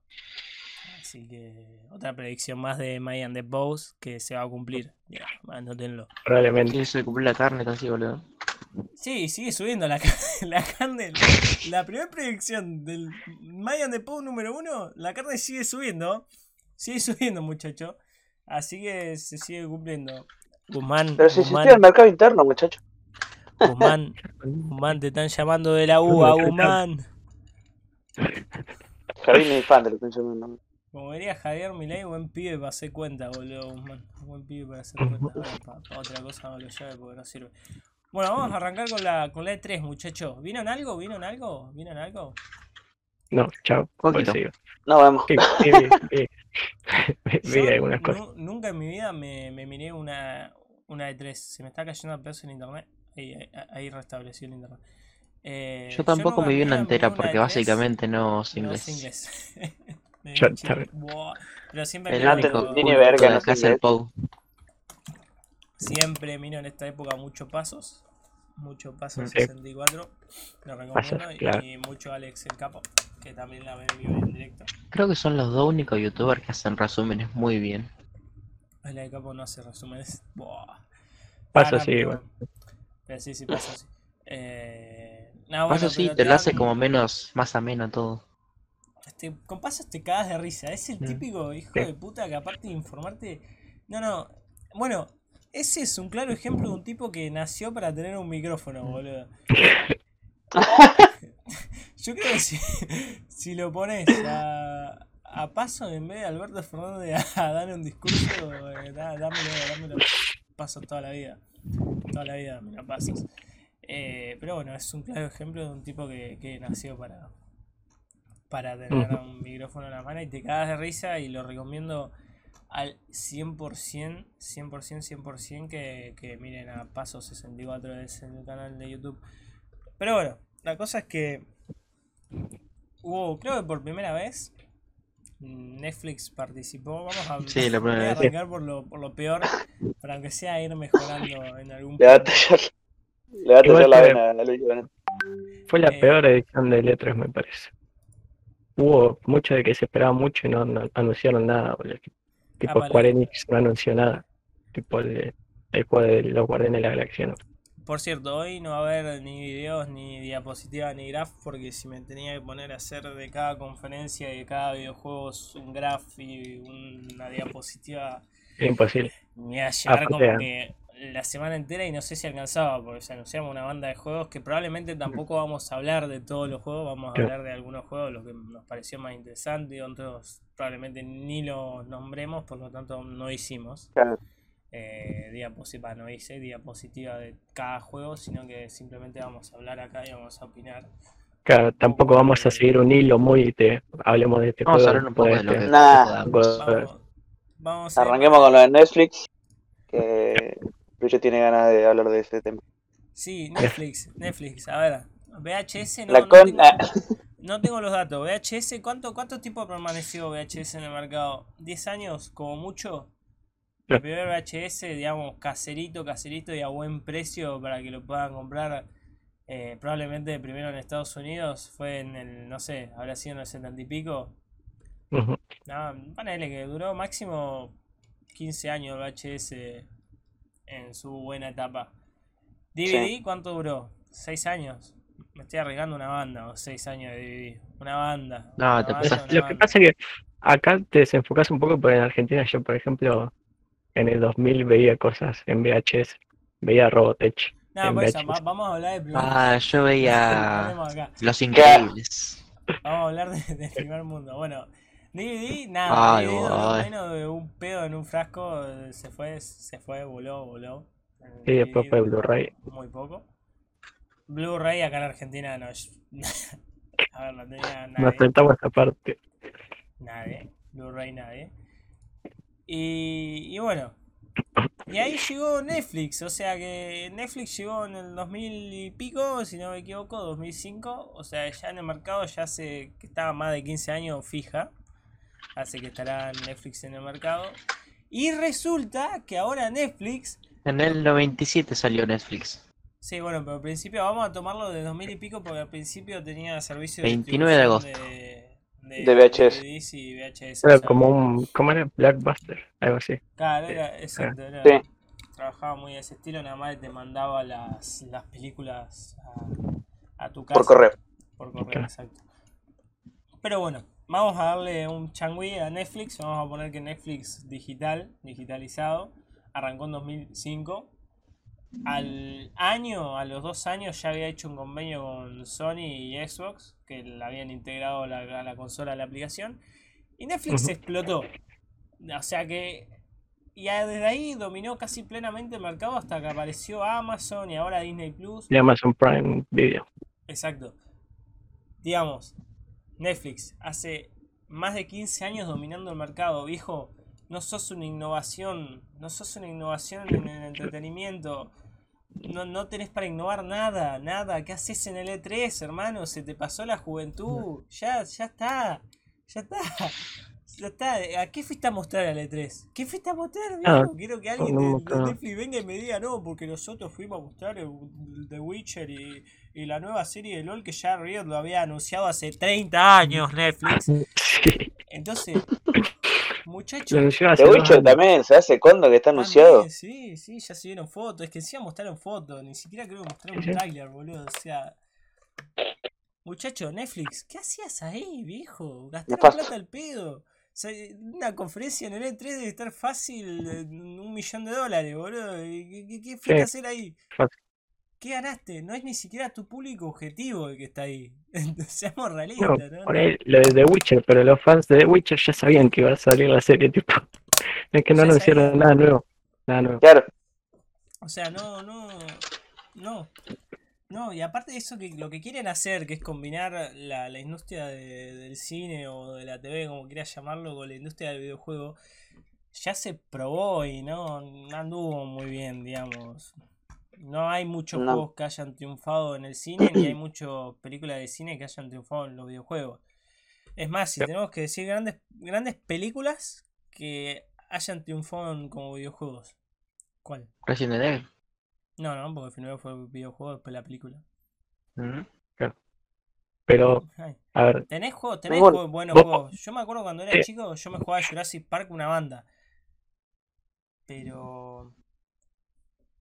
Así que otra predicción más de Mayan the Bows que se va a cumplir. Ya, anótenlo. Probablemente. Se cumple la carne, está así, boludo. Sí, sigue subiendo la, la carne. La primera predicción del Mayan the Bow número uno, la carne sigue subiendo. Sigue subiendo, muchacho. Así que se sigue cumpliendo. Guzmán, Pero si Guzmán, existía el mercado interno, muchacho. Guzmán, Guzmán, te están llamando de la UBA, Guzmán. Ni fan de lo que estoy llamando. Como diría Javier Milei, buen pibe para hacer cuenta, boludo, Guzmán. Buen pibe para hacer cuenta. Para, otra cosa no lo llave porque no sirve. Bueno, vamos a arrancar con la, con la E3, muchachos. ¿Vieron algo? ¿Vieron algo? ¿Vieron algo? No, chao. Poquito. Pues sigo. No vemos. Sí, sí, vi, vi. Vi Yo algunas cosas. nu- nunca en mi vida me, me miré una, una E3. Se me está cayendo a pedazos el internet. Ahí, ahí, ahí restablecí el internet. Eh, Yo tampoco nunca me en vi una entera porque E3. básicamente no sé No inglés. sé inglés. Pero siempre El No te culto verga, de no es el. Pou. siempre miro en esta época mucho pasos. Mucho pasos Sí. 64. Lo recomiendo. y- claro. Y mucho Alex el Capo. Que también la ve en vivo y en directo. Creo que son los dos únicos youtubers que hacen resúmenes muy bien. Alex el Capo no hace resúmenes. Buah. Pasa Ah, no, así, pero- igual. pero sí, sí, pasa así. Eh, no, Paso sí, pero te lo hace como menos, más ameno todo. Este, con pasos te cagas de risa. Es el Mm. típico hijo de puta que aparte de informarte. No, no. Bueno, ese es un claro ejemplo de un tipo que nació para tener un micrófono, boludo. Yo creo que si, si lo pones a, a paso en vez de Alberto Fernández a dar un discurso, eh, da- dámelo, dámelo pasos toda la vida. Toda la vida, mira, pasos. Eh, pero bueno, es un claro ejemplo de un tipo que, que nació para, para tener un micrófono en la mano y te cagas de risa y lo recomiendo al 100%, 100%, 100% que, que miren a Paso 64 es en el canal de YouTube. Pero bueno, la cosa es que hubo, creo que por primera vez, Netflix participó. Vamos a, Sí, la voy a primera vez. arrancar por lo, por lo peor, para aunque sea ir mejorando en algún Le va a punto. tallar, le va a tallar la que- vena. Fue la Eh, peor edición de letras, me parece. Hubo mucho de que se esperaba mucho y no, no anunciaron nada, boludo. Tipo Ah, vale. Square Enix no anunció nada. Tipo el, el juego de los Guardianes de la Galaxia, ¿no? Por cierto, hoy no va a haber ni videos, ni diapositivas, ni graph, porque si me tenía que poner a hacer de cada conferencia y de cada videojuego un graph y una diapositiva, imposible. me iba a llevar Aparte, como ah. que la semana entera y no sé si alcanzaba, porque se anunciamos una banda de juegos que probablemente tampoco vamos a hablar de todos los juegos, vamos a hablar de algunos juegos, lo que nos pareció más interesante y otros probablemente ni lo nombremos, por lo tanto no hicimos eh, diapositiva, no hice diapositiva de cada juego, sino que simplemente vamos a hablar acá y vamos a opinar. Claro, tampoco vamos a seguir un hilo muy de hablemos de este Vamos a juego. hablar un poco de lo este. que podamos. Vamos, a Arranquemos con lo de Netflix, que Lucho tiene ganas de hablar de ese tema. Sí, Netflix, Netflix, a ver. VHS no, La no con... tengo, no tengo los datos. VHS, ¿cuánto, ¿cuánto tiempo permaneció VHS en el mercado? ¿10 años como mucho? El primer VHS, digamos, caserito, caserito y a buen precio para que lo puedan comprar eh, probablemente primero en Estados Unidos, fue en el, no sé, habrá sido en el 70 y pico. Ujú. No, ponele que duró máximo 15 años el VHS en su buena etapa. DVD, ¿cuánto duró? ¿6 años? Me estoy arriesgando una banda, o 6 años de DVD. Una banda. No, una te banda, Lo que banda. pasa es que acá te desenfocas un poco, porque en Argentina yo, por ejemplo, en el 2000 veía cosas en VHS, veía Robotech No, por eso, va- vamos a hablar de primer Ah, yo veía. Los Increíbles. Vamos a hablar de- del primer mundo. Bueno, DVD, nada. Ay, DVD de un pedo en un frasco. eh, Se fue, se fue, voló, voló. El Y después DVD fue Blu-ray. Muy poco. Blu-ray acá en Argentina no. A ver, no tenía Nos nadie. saltamos esa parte. Nadie. Blu-ray nadie. Y, y bueno. Y ahí llegó Netflix. O sea que Netflix llegó en el 2000 y pico, si no me equivoco, 2005. O sea, ya en el mercado ya hace que estaba más de 15 años fija. Hace que estará Netflix en el mercado. Y resulta que ahora Netflix En el 97 salió Netflix. Sí, bueno, pero al principio vamos a tomarlo de 2000 y pico porque al principio tenía servicio 29 de distribución de, De VHS. DVDs y VHS. Era o sea, como un, ¿cómo era? Blackbuster, algo así. Claro, era, exacto, era- Sí. trabajaba muy a ese estilo, nada más te mandaba las, las películas a, a tu casa. por correo. Por correo, Claro. exacto. Pero bueno, vamos a darle un changüí a Netflix. Vamos a poner que Netflix digital, digitalizado, arrancó en 2005. Al año, a los dos años, ya había hecho un convenio con Sony y Xbox, que le habían integrado la, a la consola la aplicación. Y Netflix explotó. O sea que. Y desde ahí dominó casi plenamente el mercado hasta que apareció Amazon y ahora Disney Plus. Y Amazon Prime Video. Exacto. Digamos, Netflix hace más de 15 años dominando el mercado, viejo. No sos una innovación, no sos una innovación en el entretenimiento. No, no tenés para innovar nada, nada. ¿Qué haces en el E3, hermano? Se te pasó la juventud. Ya, ya está. Ya está. Ya está. ¿A qué fuiste a mostrar al E3? ¿Qué fuiste a mostrar, viejo? Ah, Quiero que alguien de. Netflix venga y me diga, no, porque nosotros fuimos a mostrar el, The Witcher y, y la nueva serie de LOL que ya Riot lo había anunciado hace 30 años Netflix. Entonces, muchachos, Witcher años. también, ¿se hace cuándo que está anunciado? también, sí, sí, ya se vieron fotos. Es que encima mostraron fotos, ni siquiera creo que mostraron un sí. tráiler, boludo. O sea, muchacho, Netflix, ¿qué hacías ahí, viejo? Gastaron plata al pedo. O sea, una conferencia en el E3 debe estar fácil eh, un millón de dólares, boludo. ¿Y ¿Qué, qué, qué fuiste Sí. a hacer ahí? Fácil. ¿Qué ganaste? No es ni siquiera tu público objetivo el que está ahí. Seamos No, realistas, ¿no? por ahí lo de The Witcher, pero los fans de The Witcher ya sabían que iba a salir la serie, tipo. Es que no anunciaron sabían. nada nuevo. Nada nuevo. Claro, O sea, no, no, no. No, y aparte de eso, que lo que quieren hacer, que es combinar la, la industria de- del cine o de la TV, como quieras llamarlo, con la industria del videojuego, ya se probó y no, no anduvo muy bien, digamos. No hay muchos No. juegos que hayan triunfado en el cine, ni hay muchas películas de cine que hayan triunfado en los videojuegos. Es más, si tenemos que decir grandes, grandes películas que hayan triunfado en- como videojuegos. ¿Cuál? Resident Evil. No, no, porque primero fue el videojuego, después la película. Ujú. Pero, Ay, a ver, Tenés juegos, tenés Bueno, juegos- buenos vos- juegos. Yo me acuerdo cuando era chico, yo me jugaba a Jurassic Park una banda. Pero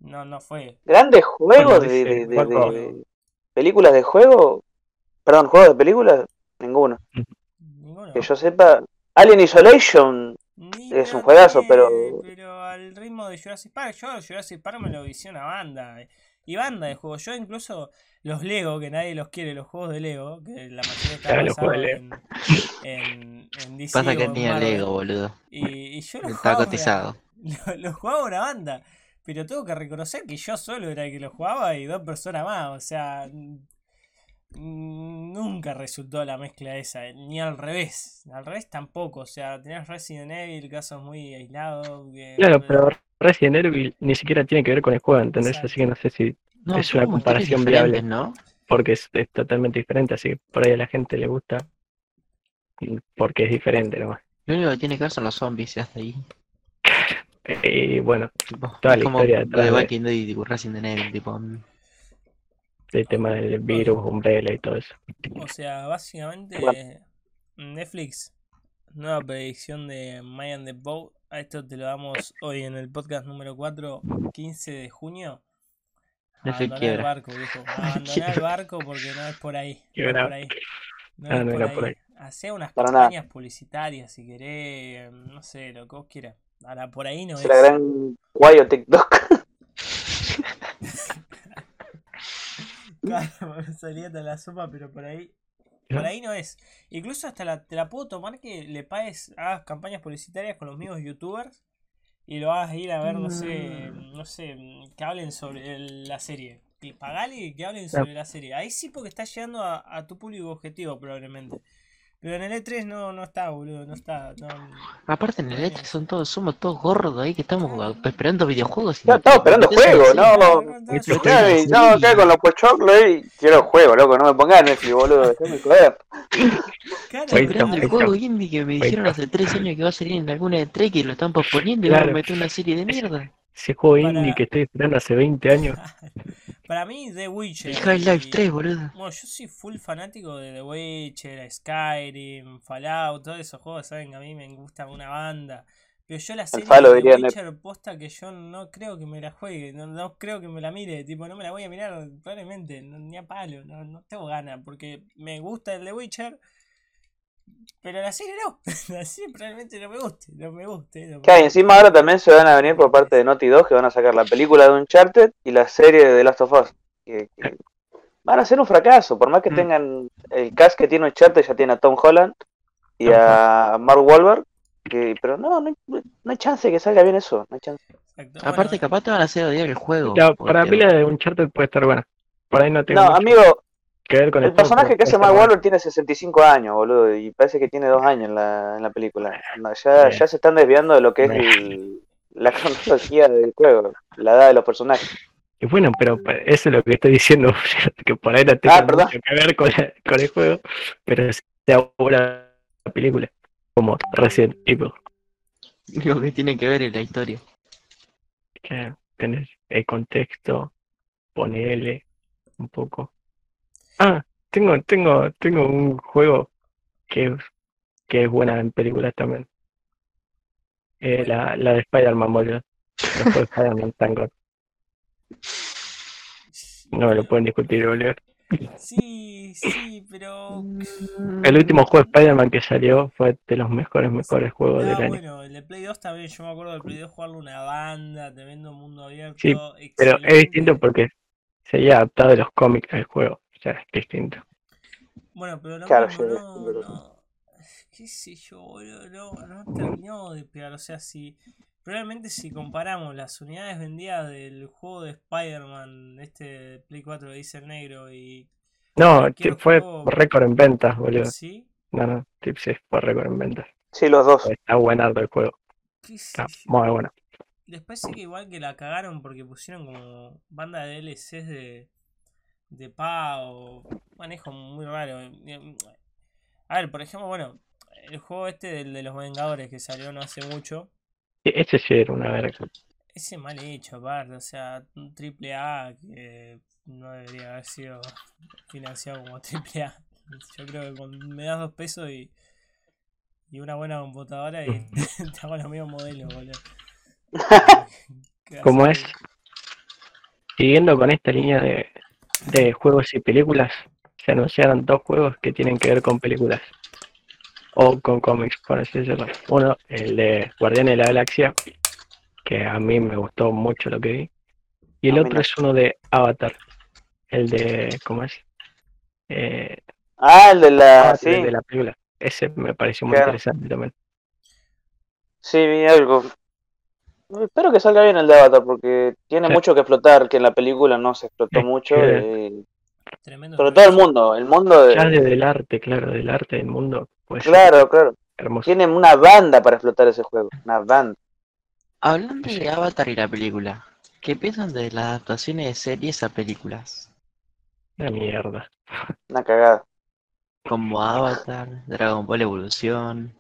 no, no fue. grandes juegos de, dice de- de- Juaco. de- películas de juego. Perdón, juegos de películas, ninguno. Ninguno. Que yo sepa, Alien Isolation, Ni- es un juegazo, pero- Pero al ritmo de Jurassic Park, yo Jurassic Park me lo hice una banda. y banda de juegos. Yo incluso los Lego, que nadie los quiere, los juegos de Lego, que la mayoría está Claro, los basado juegos de en, en, en DC Pasa o que en tenía. Lego, boludo. Y, y yo los Está jugaba, cotizado. lo, lo jugaba una banda. Pero tengo que reconocer que yo solo era el que lo jugaba y dos personas más. O sea, nunca resultó la mezcla esa. Ni al revés. Al revés tampoco. O sea, tenías Resident Evil, casos muy aislados. que- Claro, pero Resident Evil ni siquiera tiene que ver con el juego, ¿entendés? Exacto. Así que no sé si, No, Es una comparación viable. ¿no? porque es, es totalmente diferente, así que por ahí a la gente le gusta, porque es diferente nomás. Lo único que tiene que ver son los zombies hasta ahí. Y bueno, Tipo, Toda la como historia detrás de Walking Dead y tipo Resident Evil, tipo. mm, el tema del virus, Umbrella y todo eso. O sea, básicamente Bueno. Netflix, nueva predicción de Mayan the Boat. A esto te lo damos hoy en el podcast número 4, 15 de junio. Abandoná el barco, viejo. Abandoná el barco porque no es por ahí. No es por ahí. No Ah, es por ahí. Hacé unas Para nada. campañas publicitarias si querés, no sé, lo que vos quieras. Ahora por ahí no Es es. la gran Guayo TikTok. Claro, me salía de la sopa, pero por ahí. Por ahí no es. Incluso hasta la, te la puedo tomar que le pagues, hagas campañas publicitarias con los mismos youtubers y lo hagas ir a ver, no sé, no sé, que hablen sobre el- la serie. Y pagale que hablen sobre la serie. Ahí sí porque está llegando a, a tu público objetivo probablemente. Pero en el E3 no, no está, boludo, no está. No, Aparte en el E3 son todos, somos todos gordos ahí que estamos esperando videojuegos. y Ya estamos esperando juegos, no. no, no, está Ya, bien, y no, acá con los pochoclos y quiero juego, loco, no me pongas Netflix, boludo, déjame joder. Claro, Estoy esperando el juego indie que me dijeron hace tres años que va a salir en alguna de tres que lo están posponiendo y Claro. van a meter una serie de mierda. Ese juego Para- indie que estoy esperando hace 20 años. Para mí, The Witcher. El Half-Life y- 3, boludo. Bueno, yo soy full fanático de The Witcher, Skyrim, Fallout, todos esos juegos, saben que a mí me gusta una banda. Pero yo la serie Falo de diría The Witcher posta que yo no creo que me la juegue, no, no creo que me la mire, tipo, no me la voy a mirar probablemente, no- ni a palo, no, no tengo ganas, porque me gusta el The Witcher, pero la serie no, la serie probablemente no me guste, no me guste. no me Claro, y guste. encima ahora también se van a venir por parte de Naughty Dog que van a sacar la película de Uncharted y la serie de The Last of Us. Que, que van a ser un fracaso, por más que Mm. tengan el cast que tiene Uncharted, ya tiene a Tom Holland y a Mark Wahlberg. Que, pero no, no hay, no hay chance que salga bien eso, no hay chance. Exacto. Aparte, Bueno, capaz te van a hacer odiar el juego. La, para porque- mí la de Uncharted puede estar buena. Por ahí no tengo No, mucho amigo, que ver con el juego, personaje que hace puede Mark Wahlberg tiene 65 años, boludo, y parece que tiene dos años en la, en la película. No, ya, ya se están desviando de lo que es el- la cronología del juego, la edad de los personajes. Y bueno, pero eso es lo que estoy diciendo, que por ahí no Ah, perdón. mucho que ver con, la- con el juego, pero sea buena la película, como Resident Evil, Lo que tiene que ver es la historia. que tenés el contexto, ponele un poco. Ah, tengo, tengo, tengo un juego que, es- que es buena en películas también. Eh, la, la de Spider-Man, boludo. El juego de Spider-Man tan God. No me lo pueden discutir, boludo. Sí, sí, pero. El último juego de Spider-Man que salió fue de los mejores, mejores juegos No, del año. bueno, el de Play 2 también, yo me acuerdo del Play 2 jugarlo una banda, tremendo mundo abierto. Sí, Pero es excelente. distinto porque se había adaptado de los cómics al juego. O sea, es distinto. Bueno, pero lo Claro, sí, no, no, qué sé yo, boludo, no, no terminó de pegar, o sea, si, probablemente si comparamos las unidades vendidas del juego de Spider-Man, este de Play 4 que dice el negro y, No, fue juego- récord en ventas, boludo. ¿sí? No, no, sí, sí, fue récord en ventas. Sí, los dos. Está buenardo el juego. ¿Qué Está yo? muy bueno. Después sé que igual que la cagaron porque pusieron como banda de DLCs de, de pago, manejo muy raro. A ver, por ejemplo, bueno, el juego este del de los Vengadores que salió no hace mucho, Ese sí era una verga. ese mal hecho aparte, o sea, un triple A que no debería haber sido financiado como triple A. Yo creo que con, me das dos pesos y, y una buena computadora y te hago los mismos modelos, boludo. ¿Cómo es? Siguiendo con esta línea de, de juegos y películas, se anunciaron dos juegos que tienen que ver con películas. O con cómics, por así decirlo. Uno, el de Guardianes de la Galaxia, que a mí me gustó mucho lo que vi. Y el A mí otro es uno de Avatar. El de, ¿cómo es? Eh, Ah, el de la. Avatar, Sí, el de la película. Ese me pareció muy Claro. interesante también. sí, vi algo. Espero que salga bien el de Avatar porque tiene Sí. mucho que explotar, que en la película no se explotó mucho. eh, Tremendo. sobre todo el mundo, el mundo de. del arte, claro, del arte del mundo. Pues Claro, claro. hermoso. Tienen una banda para explotar ese juego. Una banda. Hablando Sí. de Avatar y la película, ¿qué piensan de las adaptaciones de series a películas? Una mierda. Una cagada. Como Avatar, Dragon Ball Evolución.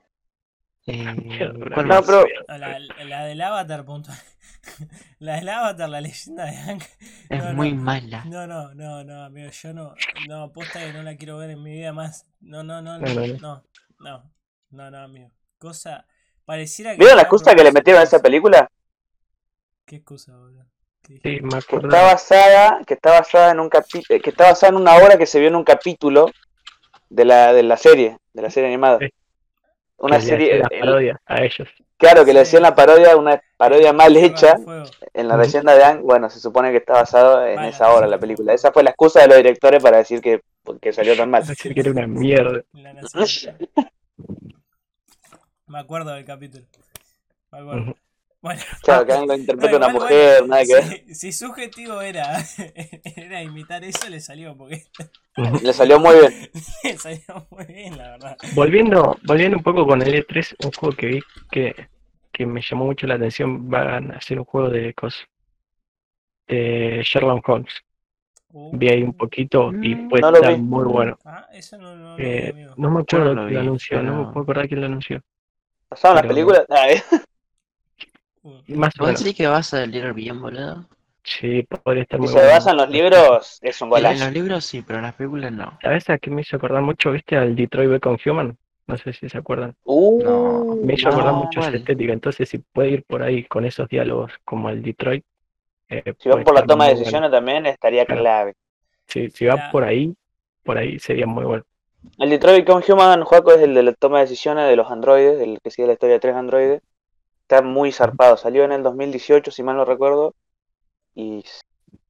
Eh, Mierda, ¿cuál No, pero La, la del Avatar, puntual. La del Avatar, la leyenda de Hank. Es no, muy no. mala. No, no, no, no, amigo, yo no, no, aposta que no la quiero ver en mi vida más. No, no, no, No, no, no, no, no, amigo. Cosa, pareciera que... ¿Vieron la excusa que le metieron a esa película? ¿Qué excusa, boludo? Sí, me Que acuerdo. está basada, que está basada en un capi- eh, que está basada en una obra que se vio en un capítulo de la, de la serie, de la serie animada. Sí. Una que serie, la el- parodia a ellos. claro, que le hacían la parodia, una parodia mal hecha en la leyenda de Ang. Bueno, se supone que está basado en Vale, esa obra, sí. la película. Esa fue la excusa de los directores para decir que, que salió tan mal. Decir que era una mierda. Me acuerdo del capítulo. Me acuerdo. Bueno. Claro, que Ang lo interpreta No, una igual, mujer, bueno, nada que ver. si, si su objetivo era, era imitar eso, le salió, porque. Le salió muy bien. le salió muy bien, la verdad. Volviendo, volviendo un poco con el E3, un juego que vi que, que me llamó mucho la atención, van a hacer un juego de cosas de Sherlock Holmes. Vi ahí un poquito y puede no lo estar muy bueno. Ah, eso no, no lo Eh, no me no acuerdo lo quién vi, lo anunció, no me pero- puedo acordar quién lo anunció. ¿Pasaron las Pero- películas? Uh, Más o ¿Vos menos. que va a salir bien, boludo? Sí, podría estar Si muy se bueno. basan en los libros, es un En golazo. los libros sí, pero en las películas no. ¿Sabes a qué me hizo acordar mucho? ¿Viste al Detroit Become Human? No sé si se acuerdan. Uh, No, Me hizo acordar No, mucho esa ¿cuál? estética. Entonces, si puede ir por ahí con esos diálogos como el Detroit, eh, Si van puede por la estar toma de muy bueno. decisiones también estaría Claro. clave. Sí, si va por ahí, por ahí sería muy bueno. El Detroit Become Human, Juaco, es el de la toma de decisiones de los androides, el que sigue la historia de tres androides. Está muy zarpado. Salió en el 2018, si mal no recuerdo. Y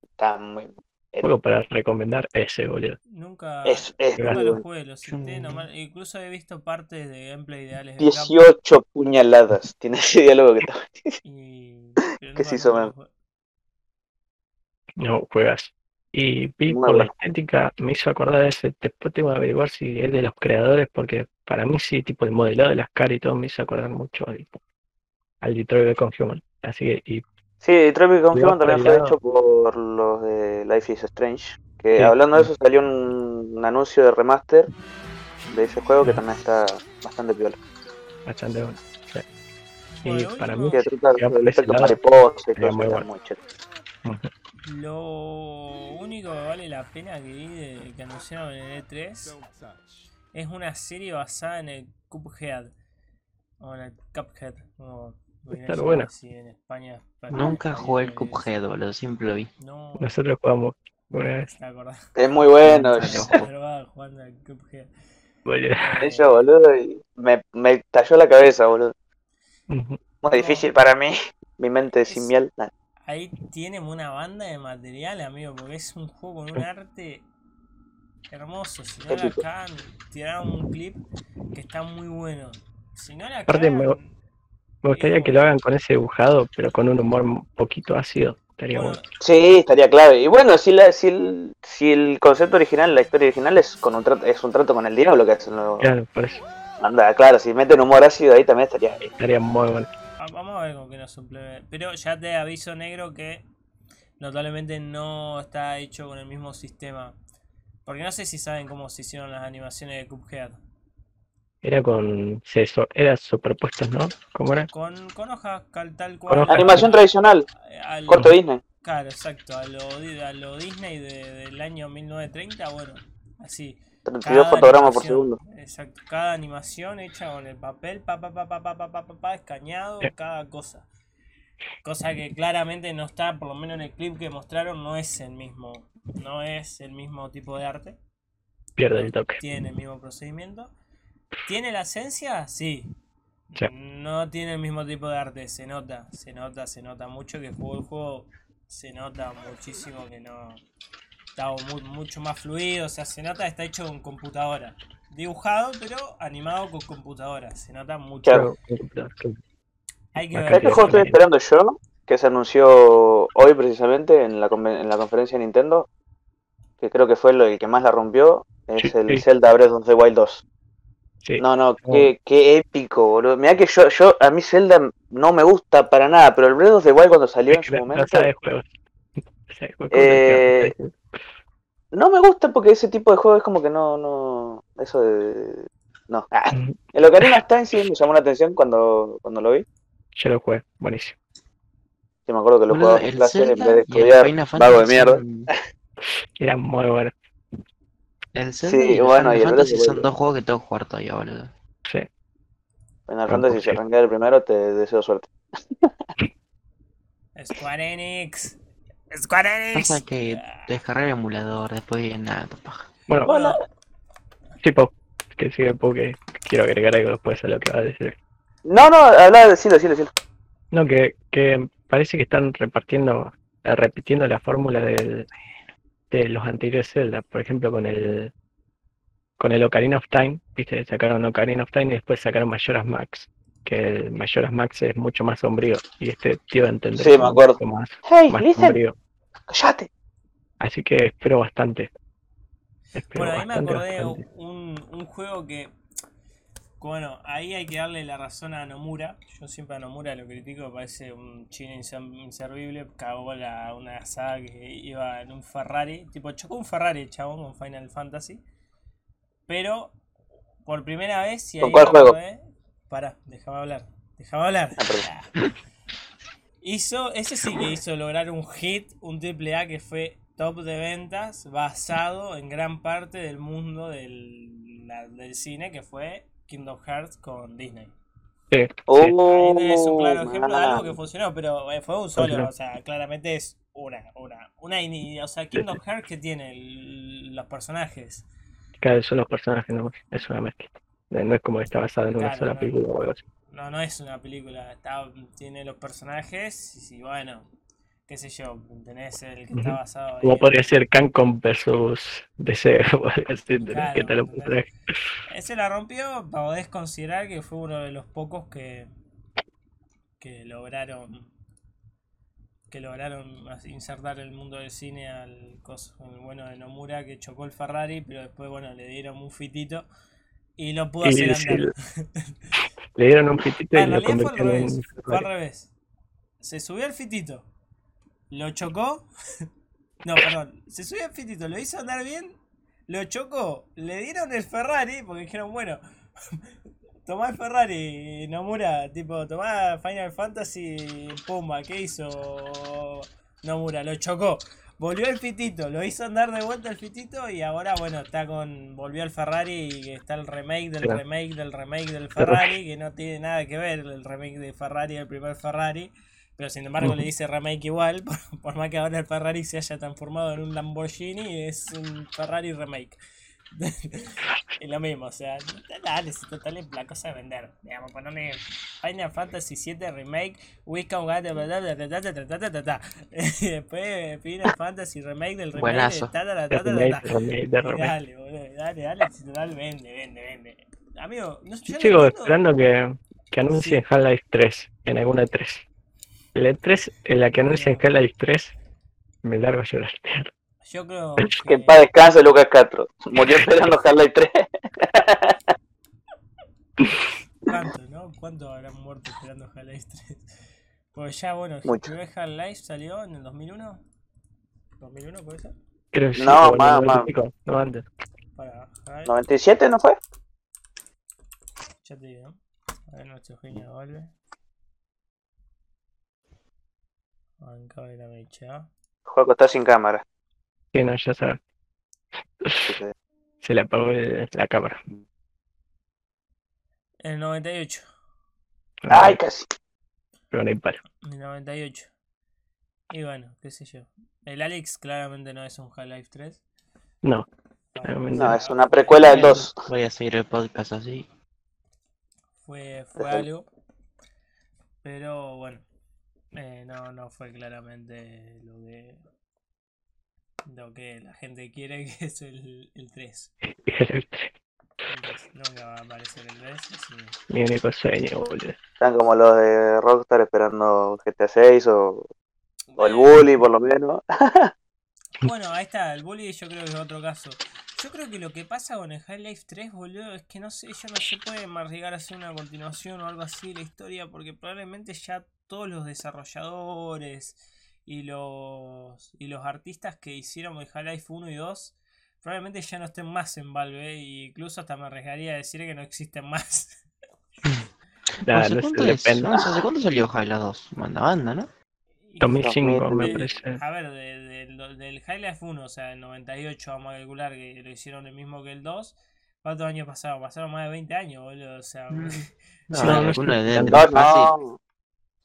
está muy. Juego para recomendar ese, boludo. Nunca, Es, es nunca muy lo jugué, lo Yo- nomás. Incluso he visto partes de gameplay Campo 18 puñaladas. Tiene ese diálogo que está. y... ¿Qué se hizo jugué. No juegas. Y vi por la estética, me hizo acordar de ese. Después tengo que averiguar si es de los creadores, porque para mí sí, tipo el modelado de las caras y todo me hizo acordar mucho al, al Detroit Become Human. Así que, y Sí, Detroit Become Human también fue hecho por los de Life is Strange. Que Sí. hablando de eso, salió un, un anuncio de remaster de ese juego que también está bastante piola. bastante bueno. Sí. Y lo para mí, Que trata efecto mariposa y todo muy bueno. muy. Lo único que vale la pena que vi de, que anunciaron en el E3 es una serie basada en el Cuphead. O en el Cuphead. Como Estar buena. en España. Nunca jugué el Cuphead, boludo, siempre lo vi. No, Nosotros jugamos una vez. Es muy bueno. Jugando al Cuphead. boludo. Eh, Eso, boludo, y me, me talló la cabeza, boludo. Muy difícil para mí. Mi mente Es- sin miel. nah. Ahí tienen una banda de material, amigo, porque es un juego con un arte hermoso. Si no la cagan, tiraron un clip que está muy bueno. Si no la cagan, Me gustaría que lo hagan con ese dibujado, pero con un humor un poquito ácido. Estaría bueno, bueno. Sí, estaría clave. Y bueno, si, la, si, el, si el concepto original, la historia original es con un trato, es un trato con el diablo que hacen los... Claro, por eso Anda, claro, si meten humor ácido ahí también estaría... estaría muy bueno. va- vamos a ver con qué nos suple. Pero ya te aviso negro que notablemente no está hecho con el mismo sistema. Porque no sé si saben cómo se hicieron las animaciones de Cuphead. Era con. Se, so- era superpuestos, ¿no? ¿Cómo era? Con, con hojas cal- tal cual. hojas. Animación tradicional, al- corto Disney. Claro, exacto, a lo, a lo Disney de- del año 1930, bueno, así. 32 fotogramas por segundo. Exacto, cada animación hecha con el papel, pa, pa, pa, pa, pa, pa, pa, pa, pa, escaneado, Sí. cada cosa. Cosa que claramente no está, por lo menos en el clip que mostraron, no es el mismo, no es el mismo tipo de arte, Pierde el toque. tiene el mismo procedimiento. ¿Tiene la esencia? Sí. Sí. No tiene el mismo tipo de arte, se nota, se nota, se nota mucho que jugó el juego se nota muchísimo que no. Está mu- mucho más fluido, o sea, se nota que está hecho con computadora. Dibujado, pero animado con computadora. Se nota mucho. Claro. Hay que Acá ¿Sabes qué ver. juego estoy esperando yo? Que se anunció hoy precisamente en la, conven- en la conferencia de Nintendo. Que creo que fue el que más la rompió. Es Sí, el sí. Zelda Breath of the Wild 2. Sí. No, no, qué, qué épico, boludo. Mirá que yo, yo, a mí Zelda no me gusta para nada, pero el Breath of the Wild cuando salió en su No momento, sabe juegos. No sabe juegos Eh, no me gusta porque ese tipo de juego es como que no, no, eso de, no. Ah. Ujú. El Ocarina of Time sí me llamó la atención cuando, cuando lo vi. Yo lo jugué, buenísimo. Yo me acuerdo que lo jugaba en el clase en Zelda vez de estudiar, vago de mierda. Era muy bueno. El Zelda Sí, y el bueno, y Final el of the Fantasy son dos juegos que tengo que jugar todavía, boludo. Sí. Final Fantasy, si arrancas el primero, te deseo suerte. Square Enix. Square Enix. Pasa que descargar el emulador, después nada, paja. Bueno, Bueno, sí, Pau. Que sigue Pau que quiero agregar algo después a lo que va a decir. No, no, habla, decilo, decilo, decilo. No, que, que parece que están repartiendo, eh, repitiendo la fórmula del, de los anteriores Zelda. Por ejemplo, con el con el Ocarina of Time, viste, sacaron Ocarina of Time y después sacaron Majora's Max. Que el Majora's Max es mucho más sombrío. Y este tío de entender Sí, me acuerdo. más, Hey, más listen, sombrío. cállate. Así que espero bastante. Espero Bueno, ahí me acordé bastante. un, un juego que. Bueno, ahí hay que darle la razón a Nomura. Yo siempre a Nomura lo critico, me parece un chino inser- inservible. Cagó la, una saga que iba en un Ferrari. Tipo, chocó un Ferrari, chabón, con Final Fantasy. Pero, por primera vez, y ¿Con cuál juego? acordé- Pará, déjame hablar. Déjame hablar. Ah. Hizo, ese sí que hizo lograr un hit, un triple A que fue top de ventas, basado en gran parte del mundo del, la- del cine, que fue Kingdom Hearts con Disney. Sí, Oh, tenés un claro ejemplo de algo que funcionó, pero eh, fue un solo, o sea, claramente es una, una, una, o sea, Kingdom Hearts que tiene El- los personajes. Cada vez son los personajes, no es una mezcla. No es como que está basado en una Claro, sola no. película o algo así. No, no es una película, está, tiene los personajes y bueno, qué sé yo, tenés el que está basado ahí Como en- podría ser Cancom versus DC ¿entendés? Claro, ¿Qué tal ¿entendés? Ese la rompió, podés considerar que fue uno de los pocos que, que lograron que lograron insertar el mundo del cine al coso, el bueno de Nomura que chocó el Ferrari, pero después bueno le dieron un fitito y lo pudo hacer sí, andar. Le dieron un pitito Ah, y lo realidad fue al convirtieron en revés, fue al revés. Se subió al fitito, lo chocó, no, perdón, se subió al fitito, lo hizo andar bien, lo chocó, le dieron el Ferrari, porque dijeron, bueno, tomá el Ferrari, Nomura, tipo, tomá Final Fantasy, pumba, ¿qué hizo Nomura? Lo chocó. Volvió el fitito, lo hizo andar de vuelta el fitito y ahora bueno, está con. Volvió al Ferrari y está el remake del remake del remake del Ferrari, que no tiene nada que ver el remake de Ferrari, el primer Ferrari. Pero sin embargo le dice remake igual, por, por, más que ahora el Ferrari se haya transformado en un Lamborghini, es un Ferrari remake. y lo mismo, o sea, dale, si total es la cosa de vender. Digamos, ponerle Final Fantasy VII Remake, We Can Get Y después Final Fantasy Remake del remake. Dale, boludo, dale, dale, si total vende, vende, vende. Amigo, no Yo sigo esperando que, que anuncien Half-Life 3 en alguna de 3. La E3, en la que anuncien Pero- Half-Life 3, me largo a llorar. Yo creo Que que en paz descanse Lucas Castro. Murió esperando Half-Life 3. ¿Cuánto, no? ¿Cuánto habrán muerto esperando Half-Life 3? Pues ya, bueno, el primer Half-Life salió en el 2001. ¿2001 puede ser? Creo que sí, No, más, 90 y más. no antes. Para Half- ¿97 no fue? Ya te digo. A ver, nuestro genio vuelve. Arranca de la mecha. Juego está sin cámara. Sí, no, ya que- Se le apagó el- la cámara. El 98. Ay, casi. Pero no hay paro. El 98. Y bueno, qué sé yo. El Alex claramente no es un Half-Life 3. No, Ah, Claramente No, es una precuela del 2. Voy a seguir el podcast así. Fue, fue algo. Pero bueno. Eh, no, no fue claramente lo que lo que la gente quiere, que es el, el 3. El 3. Nunca va a aparecer el 3. así. Mi único sueño, boludo. Están como los de Rockstar esperando GTA 6 o, o el Bully por lo menos. Bueno, ahí está, el bully yo creo que es otro caso. Yo creo que lo que pasa con el High Life 3, boludo, es que no sé, ya no se puede más llegar a hacer una continuación o algo así de la historia, porque probablemente ya todos los desarrolladores y los y los artistas que hicieron el High Life 1 y 2 probablemente ya no estén más en Valve, e incluso hasta me arriesgaría a decir que no existen más. ¿Hace no cuánto sé, es? depende. No sé, ¿Hace cuánto salió Hyla 2? Manda banda, ¿no? Y- 2005 me de- parece. A ver, de- de- lo- del High Life 1, o sea, el 98, vamos a calcular que lo hicieron el mismo que el 2. ¿Cuántos años pasaron? Pasaron más de 20 años, boludo. O sea, Mm. No, No, no no.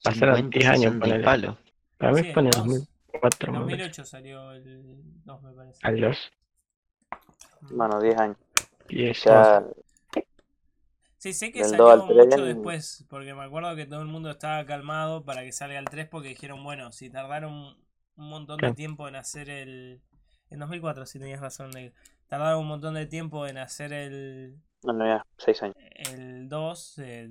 Pasaron 50, 10 años, 60 y ponele. palo. Para mí Sí, fue en el el 2. 2004, en me parece. 2008 salió el 2, me parece. Al 2. Bueno, 10 años. Y eso. Ya, Sí, sé que salió 2 al mucho 3. después, porque me acuerdo que todo el mundo estaba calmado para que salga el 3 porque dijeron, bueno, si tardaron un montón de tiempo en hacer el... En 2004, si tenías razón, negro. Tardaron un montón de tiempo en hacer el, bueno, ya, 6 años. el 2, eh,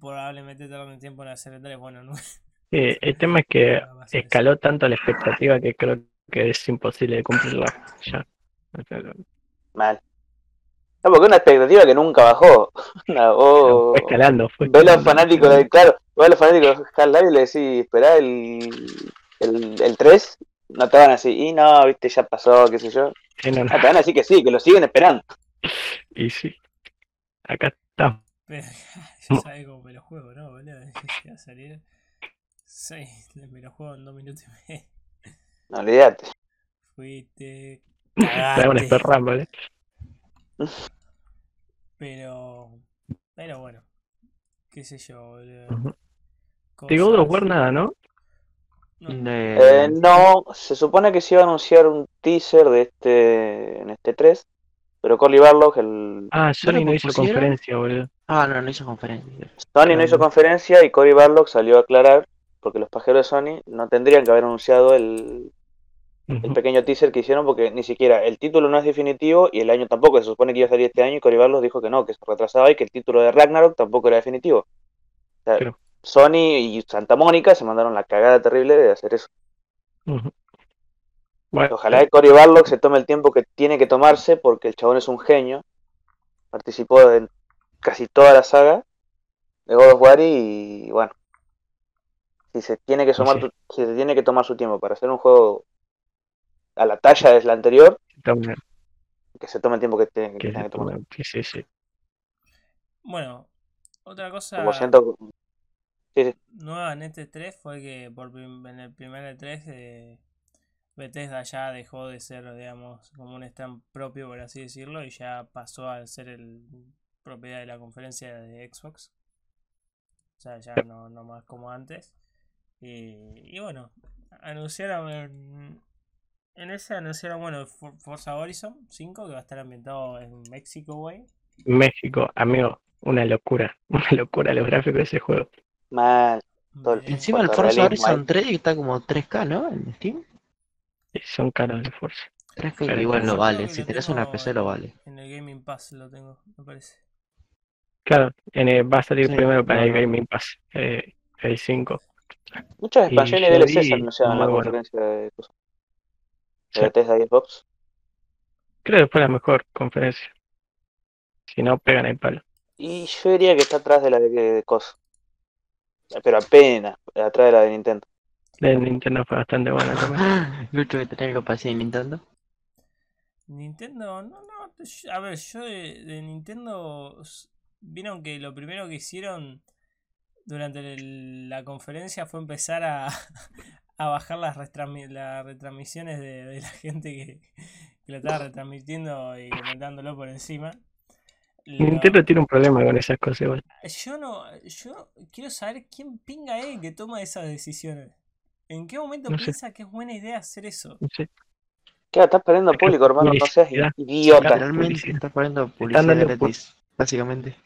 probablemente tarden tiempo en hacer el 3. Bueno, no Sí, el tema es que escaló tanto la expectativa que creo que es imposible de cumplirla ya. Mal. No, porque es una expectativa que nunca bajó. Fue escalando, fue Ve a los fanáticos de, claro, ve a los fanáticos de Half-Life y le decís, esperá el, el, el 3, no te van a decir, y no, viste, ya pasó, qué sé yo. Sí, no, no. No, te van a decir que sí, que lo siguen esperando. Y sí, acá está. Pero ya sabes cómo me lo juego, ¿no, boludo? Que va a salir. Sí, me lo juego en dos minutos y medio. No olvídate. Fuiste. Cagaste. Pero. Pero bueno. Qué sé yo, boludo. De God of Cosas- War nada, ¿no? No. Eh, no, se supone que se iba a anunciar un teaser de este, en este 3, pero Corley Barlog, el Ah, Sony no hizo conferencia, boludo. Ah, no, no hizo conferencia. Sony no hizo conferencia y Cory Barlog salió a aclarar, porque los pajeros de Sony no tendrían que haber anunciado el, el pequeño teaser que hicieron porque ni siquiera el título no es definitivo y el año tampoco, se supone que iba a salir este año y Cory Barlog dijo que no, que se retrasaba y que el título de Ragnarok tampoco era definitivo. O sea, Claro. Sony y Santa Mónica se mandaron la cagada terrible de hacer eso. Bueno, Ojalá que Cory Barlog se tome el tiempo que tiene que tomarse porque el chabón es un genio. Participó en casi toda la saga de God of War y bueno, si se tiene que tomar, Sí. si se tiene que tomar su tiempo para hacer un juego a la talla del anterior, toma- que se tome el tiempo que, tiene- que que que tomar. toma- sí, sí, sí. Bueno, otra cosa Como siento, nueva en este 3 fue que por en el primer E3 eh, Bethesda ya dejó de ser, digamos, como un stand propio, por así decirlo, y ya pasó a ser el propiedad de la conferencia de Xbox. O sea, ya no, no más como antes. Y, y bueno, anunciaron en, en ese anunciaron, bueno, For- Forza Horizon 5, que va a estar ambientado en México, güey. México, amigo, una locura. Una locura los gráficos de ese juego. mal. Encima el Forza Horizon hay. 3 está como 3K, ¿no? En Steam. Son caros de fuerza. 3K Pero igual creo vale. Si tenés una PC lo vale. En el Gaming Pass lo tengo, me parece. Claro, en el- va a salir Sí, primero para no, el no. Gaming Pass, eh, el 5. Muchas expansiones yo DLC se anunciaron en la bueno. conferencia de, de Sí. Bethesda y Xbox. Creo que fue la mejor conferencia. Si no, pegan el palo. Y yo diría que está atrás de la de, de COS. Pero apenas, atrás de la de Nintendo. De Nintendo fue bastante buena también. Lucho que tener algo para Nintendo. Nintendo, no, no, yo- a ver, yo de, de Nintendo, vieron que lo primero que hicieron durante el- la conferencia fue empezar a, a bajar las, las retransmisiones de, de la gente que, que lo estaba retransmitiendo y comentándolo por encima. Lo- Nintendo tiene un problema con esas cosas igual. yo no, yo quiero saber quién pinga es el que toma esas decisiones. ¿En qué momento No sé. piensa que es buena idea hacer eso? No sé. ¿Qué? Estás perdiendo público, hermano. No seas idiota. Literalmente publicidad. está poniendo publicidad gratis. Básicamente.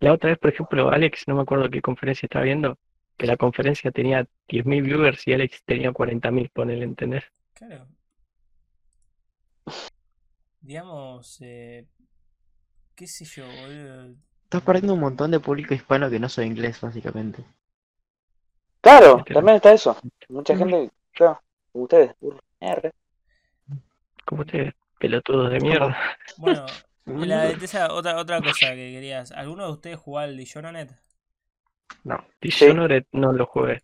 La otra vez, por ejemplo, Alex, no me acuerdo qué conferencia estaba viendo, que la conferencia tenía 10.000 viewers y Alex tenía 40.000, ponele, ¿entendés? Claro. Digamos, eh, qué sé yo, boludo. Estás perdiendo un montón de público hispano que no sabe inglés, básicamente. Claro, también está eso. Mucha Mm. gente, claro, como ustedes, burro. R. Como ustedes, pelotudos de mierda. Bueno, la, esa otra, otra cosa que querías. ¿Alguno de ustedes jugó al Dishonored? No, Sí. Dishonored no lo jugué.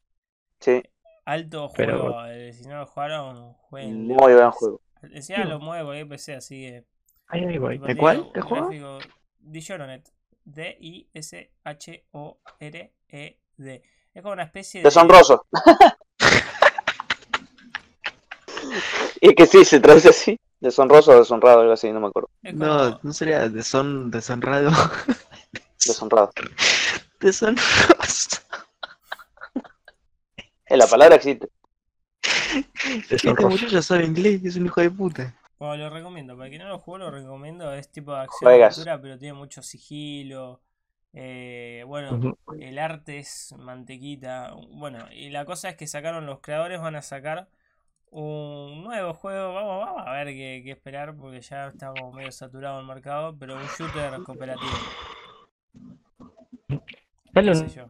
Sí, Alto Pero- juego. eh, si no lo jugaron, jueguen. muy buen juego. Encima lo mueve cualquier PC, así que. Ahí, ahí voy. divertido, cuál? ¿Qué juego? Dishonored. D-I-S-H-O-R-E-D. Es como una especie de. Deshonroso. y que sí, se traduce así. Deshonroso o deshonrado, algo así, no me acuerdo. Como, No, no sería deshon, deshonrado. Deshonrado. Deshonroso. Eh, la palabra existe. Este muchacho sabe inglés, es un hijo de puta. Bueno, lo recomiendo. Para quien no lo jugó, lo recomiendo. Es tipo de acción aventura, pero tiene mucho sigilo. Eh, bueno, el arte es mantequita. Bueno, y la cosa es que sacaron los creadores, van a sacar un nuevo juego. Vamos, vamos a ver qué, qué esperar, porque ya está como medio saturado el mercado. Pero un shooter cooperativo. Sé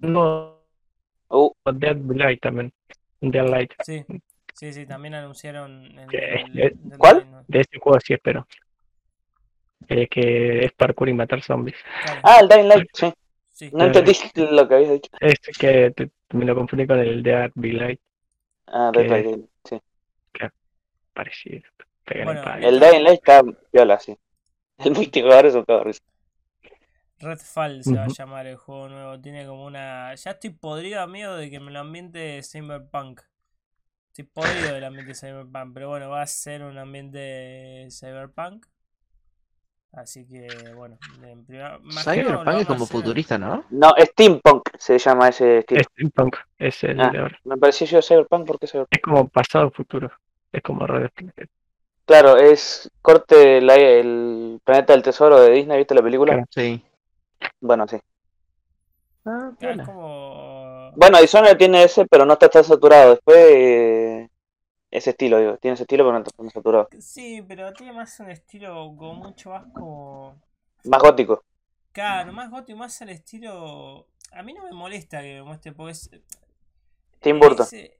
un nuevo Uh, Dead Light también. Dead Light. Sí, sí, sí, también anunciaron el, ¿Eh? ¿Cuál? De este juego sí espero. Eh, que es parkour y matar zombies. ah, el Dying Light, sí. sí. No Claro. entendí lo que habías dicho. Es que te- me lo confundí con el Dead by Light. Ah, Dead by Daylight, sí. Parecido. Pegan Bueno, el Dying Light está viola, sí. El multijugador es un risa. Redfall se va a llamar el juego nuevo. Tiene como una. Ya estoy podrido a miedo de que me lo ambiente Cyberpunk. Estoy podrido del ambiente Cyberpunk. Pero bueno, va a ser un ambiente Cyberpunk. Así que, bueno. En Cyberpunk es como hacer- futurista, ¿no? No, Steampunk se llama ese estilo. Steampunk es el Ah. de ahora. Me pareció yo Cyberpunk porque Cyberpunk. Es como pasado futuro. Es como Planet. Claro, es corte la- el planeta del tesoro de Disney, ¿viste la película? Claro. Sí. Bueno, sí. Ah, Claro, es piola. como. Bueno, Dishonored tiene ese, pero no está tan saturado. Después, eh, ese estilo, digo. Tiene ese estilo, pero no está tan saturado. Sí, pero tiene más un estilo como mucho más como. Más gótico. Claro, más gótico, más al estilo. A mí no me molesta que me muestre, porque es, Tim Burton. Ese,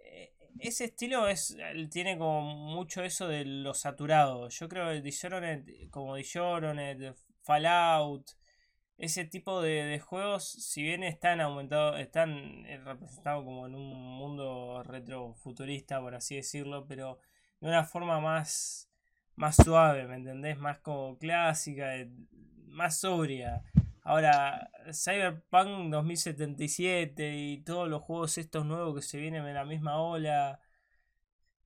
ese estilo es tiene como mucho eso de lo saturado. Yo creo que Dishonored, como Dishonored, Fallout, ese tipo de, de juegos, si bien están aumentados, están eh, representados como en un mundo retrofuturista, por así decirlo, pero de una forma más, más suave, ¿me entendés? Más como clásica, eh, más sobria. Ahora, Cyberpunk 2077 y todos los juegos estos nuevos que se vienen en la misma ola.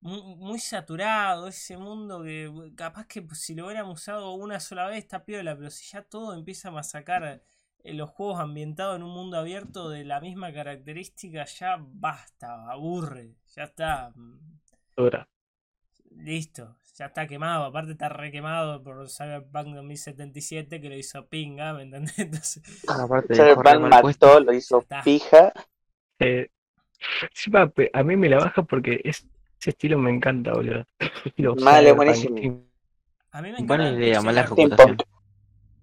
Mu- Muy saturado ese mundo que capaz que si lo hubieran usado una sola vez está piola, pero si ya todo empieza a masacrar eh, los juegos ambientados en un mundo abierto de la misma característica, ya basta, aburre, ya está. mm, Dura. Listo, ya está quemado. Aparte está re quemado por Cyberpunk 2077 que lo hizo pinga, ¿me entendés? Entonces, Aparte Cyberpunk mató, lo hizo pija. Eh, a mí me la baja porque es- ese estilo me encanta, boludo. Ese estilo Mal, es cyberpunk, buenísimo. a mí me encanta. Buena el idea, mala ejecutación.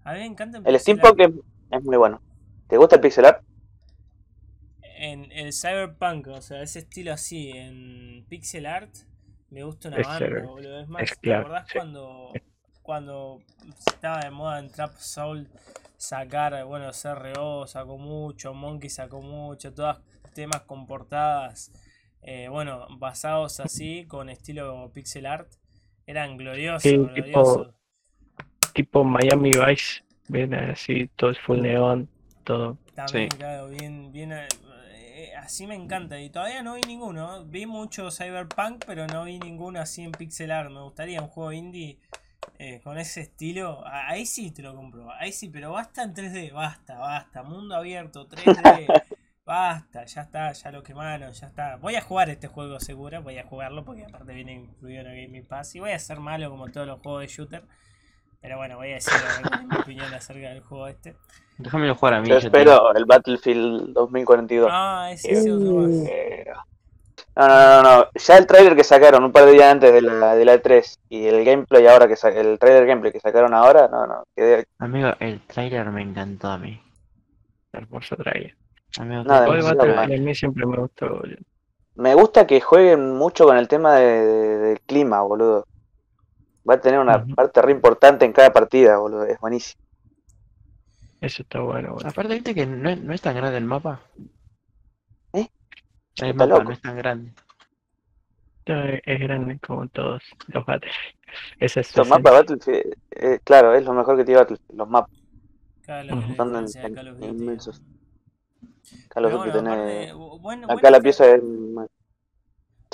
A mí me encanta El pixel Steampunk es, es muy bueno. ¿Te gusta el pixel art? En el Cyberpunk, o sea, ese estilo así, en pixel art, me gusta una banda, boludo. Es más, es ¿te claro, acordás sí. cuando, cuando estaba de moda en Trap Soul sacar, bueno, CRO sacó mucho, Monkey sacó mucho, todas temas con portadas, eh, bueno, basados así, con estilo pixel art, eran gloriosos, Sí, tipo- gloriosos. tipo Miami Vice. Ven así, todo es full neón, todo. También, Sí. claro, bien, bien. eh, eh, así me encanta. Y todavía no vi ninguno. Vi mucho Cyberpunk, pero no vi ninguno así en pixel art. Me gustaría un juego indie eh, con ese estilo. Ahí sí te lo compro. Ahí sí, pero basta en 3D. Basta, basta. Mundo abierto, 3D. Basta, ya está, ya lo quemaron, ya está. Voy a jugar este juego seguro, voy a jugarlo porque aparte viene incluido en el Gaming Pass. Y voy a ser malo como todos los juegos de shooter. Pero bueno, voy a decir es mi opinión acerca del juego este. Déjamelo jugar a mí. Yo yo te- espero el Battlefield 2042. Ah, ese ese otro más. Eh, No, no, no, no. Ya el trailer que sacaron un par de días antes de la, de la E3 y el gameplay ahora que sa- el trailer gameplay que sacaron ahora, no, no. quedé- Amigo, el trailer me encantó a mí. Hermoso trailer. A mí siempre me gustó, boludo. Me gusta que jueguen mucho con el tema de- de- del clima, boludo. Va a tener una parte re importante en cada partida, boludo. Es buenísimo. Eso está bueno, boludo. Aparte, viste que no es, no es tan grande el mapa. ¿Eh? El Está mapa loco. no es tan grande. Es grande como todos los Battlefield. Esa es Los mapas. Battlefield, eh, claro, es lo mejor que tiene Battlefield. Los mapas, Claro, Son inmensos. Duty bueno, tiene- aparte, bu- buena- Acá buena la pieza es.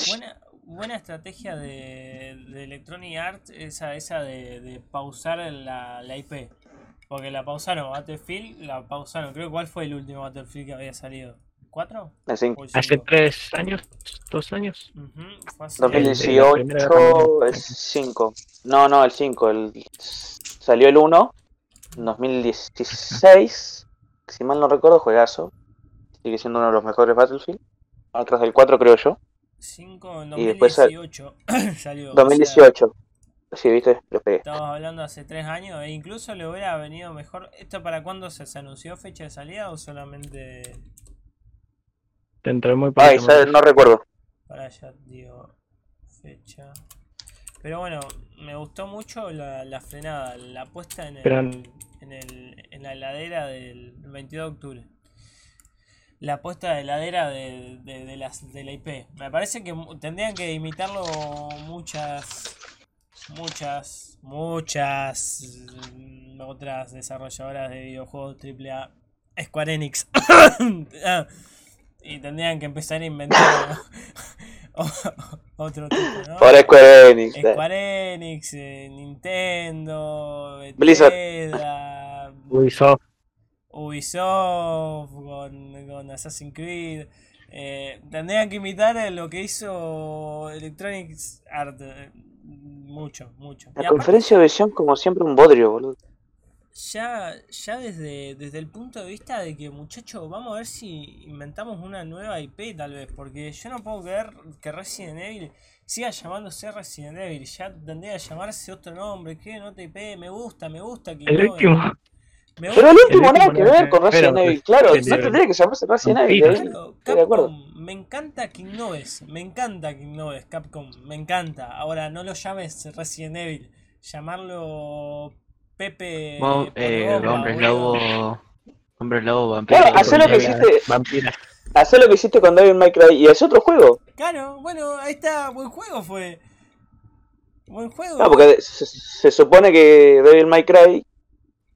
Buena, buena estrategia de, de Electronic Arts esa, esa de, de pausar la, la IP. Porque la pausaron Battlefield, la pausaron. Creo que cuál fue el último Battlefield que había salido. ¿Cuatro? el cinco. ¿O el Hace tres años, dos años. Fue hace- 2018 es 5. No, no, el 5. El... Salió el 1. En 2016. Si mal no recuerdo, juegazo. Sigue siendo uno de los mejores Battlefield. Atrás del 4, creo yo. Cinco en Y después sal- 2018 salió. o sea, 2018. Sí, viste, lo pegué. Estamos hablando hace tres años e incluso le hubiera venido mejor. ¿Esto para cuándo se, se anunció fecha de salida o solamente Dentro de muy Ay, poquito. ¿sabes? no recuerdo. para allá, digo, fecha? Pero bueno, me gustó mucho la, la frenada, la puesta en, el, en, el, en la heladera del 22 de octubre. La puesta de heladera de, de, de las, de la IP. Me parece que mu- tendrían que imitarlo muchas, muchas, muchas mm, otras desarrolladoras de videojuegos AAA. Square Enix. Ah, y tendrían que empezar a inventar otro tipo, ¿no? Square Enix. eh. Square Enix, eh, Nintendo, Blizzard. Ubisoft. Ubisoft, con, con Assassin's Creed. Eh, tendrían que imitar eh, lo que hizo Electronic Arts. eh, mucho, mucho. Y La aparte, conferencia de visión, como siempre, un bodrio, boludo. ya, ya desde, desde el punto de vista de que, muchachos, vamos a ver si inventamos una nueva IP, tal vez. Porque yo no puedo creer que Resident Evil siga llamándose Resident Evil. Ya tendría que llamarse otro nombre. ¿Qué nota IP? Me gusta, me gusta. Que El no- último. Me Pero el último nada que ver con Resident Evil. Claro, Resident no Evil. tendría que llamarse Resident Evil. Estoy de acuerdo. Me encanta que innoves, me encanta que innoves, Capcom, me encanta. Ahora no lo llames Resident Evil, llamarlo Pepe eh, boludo. lobo. Hombres lobo, vampiro. Claro, hacé lo que Vampira, hiciste. Vampira. Hacé lo que hiciste con Devil May Cry y es otro juego. Claro, bueno, ahí está, buen juego fue. Buen juego. No, porque se, se supone que Devil May Cry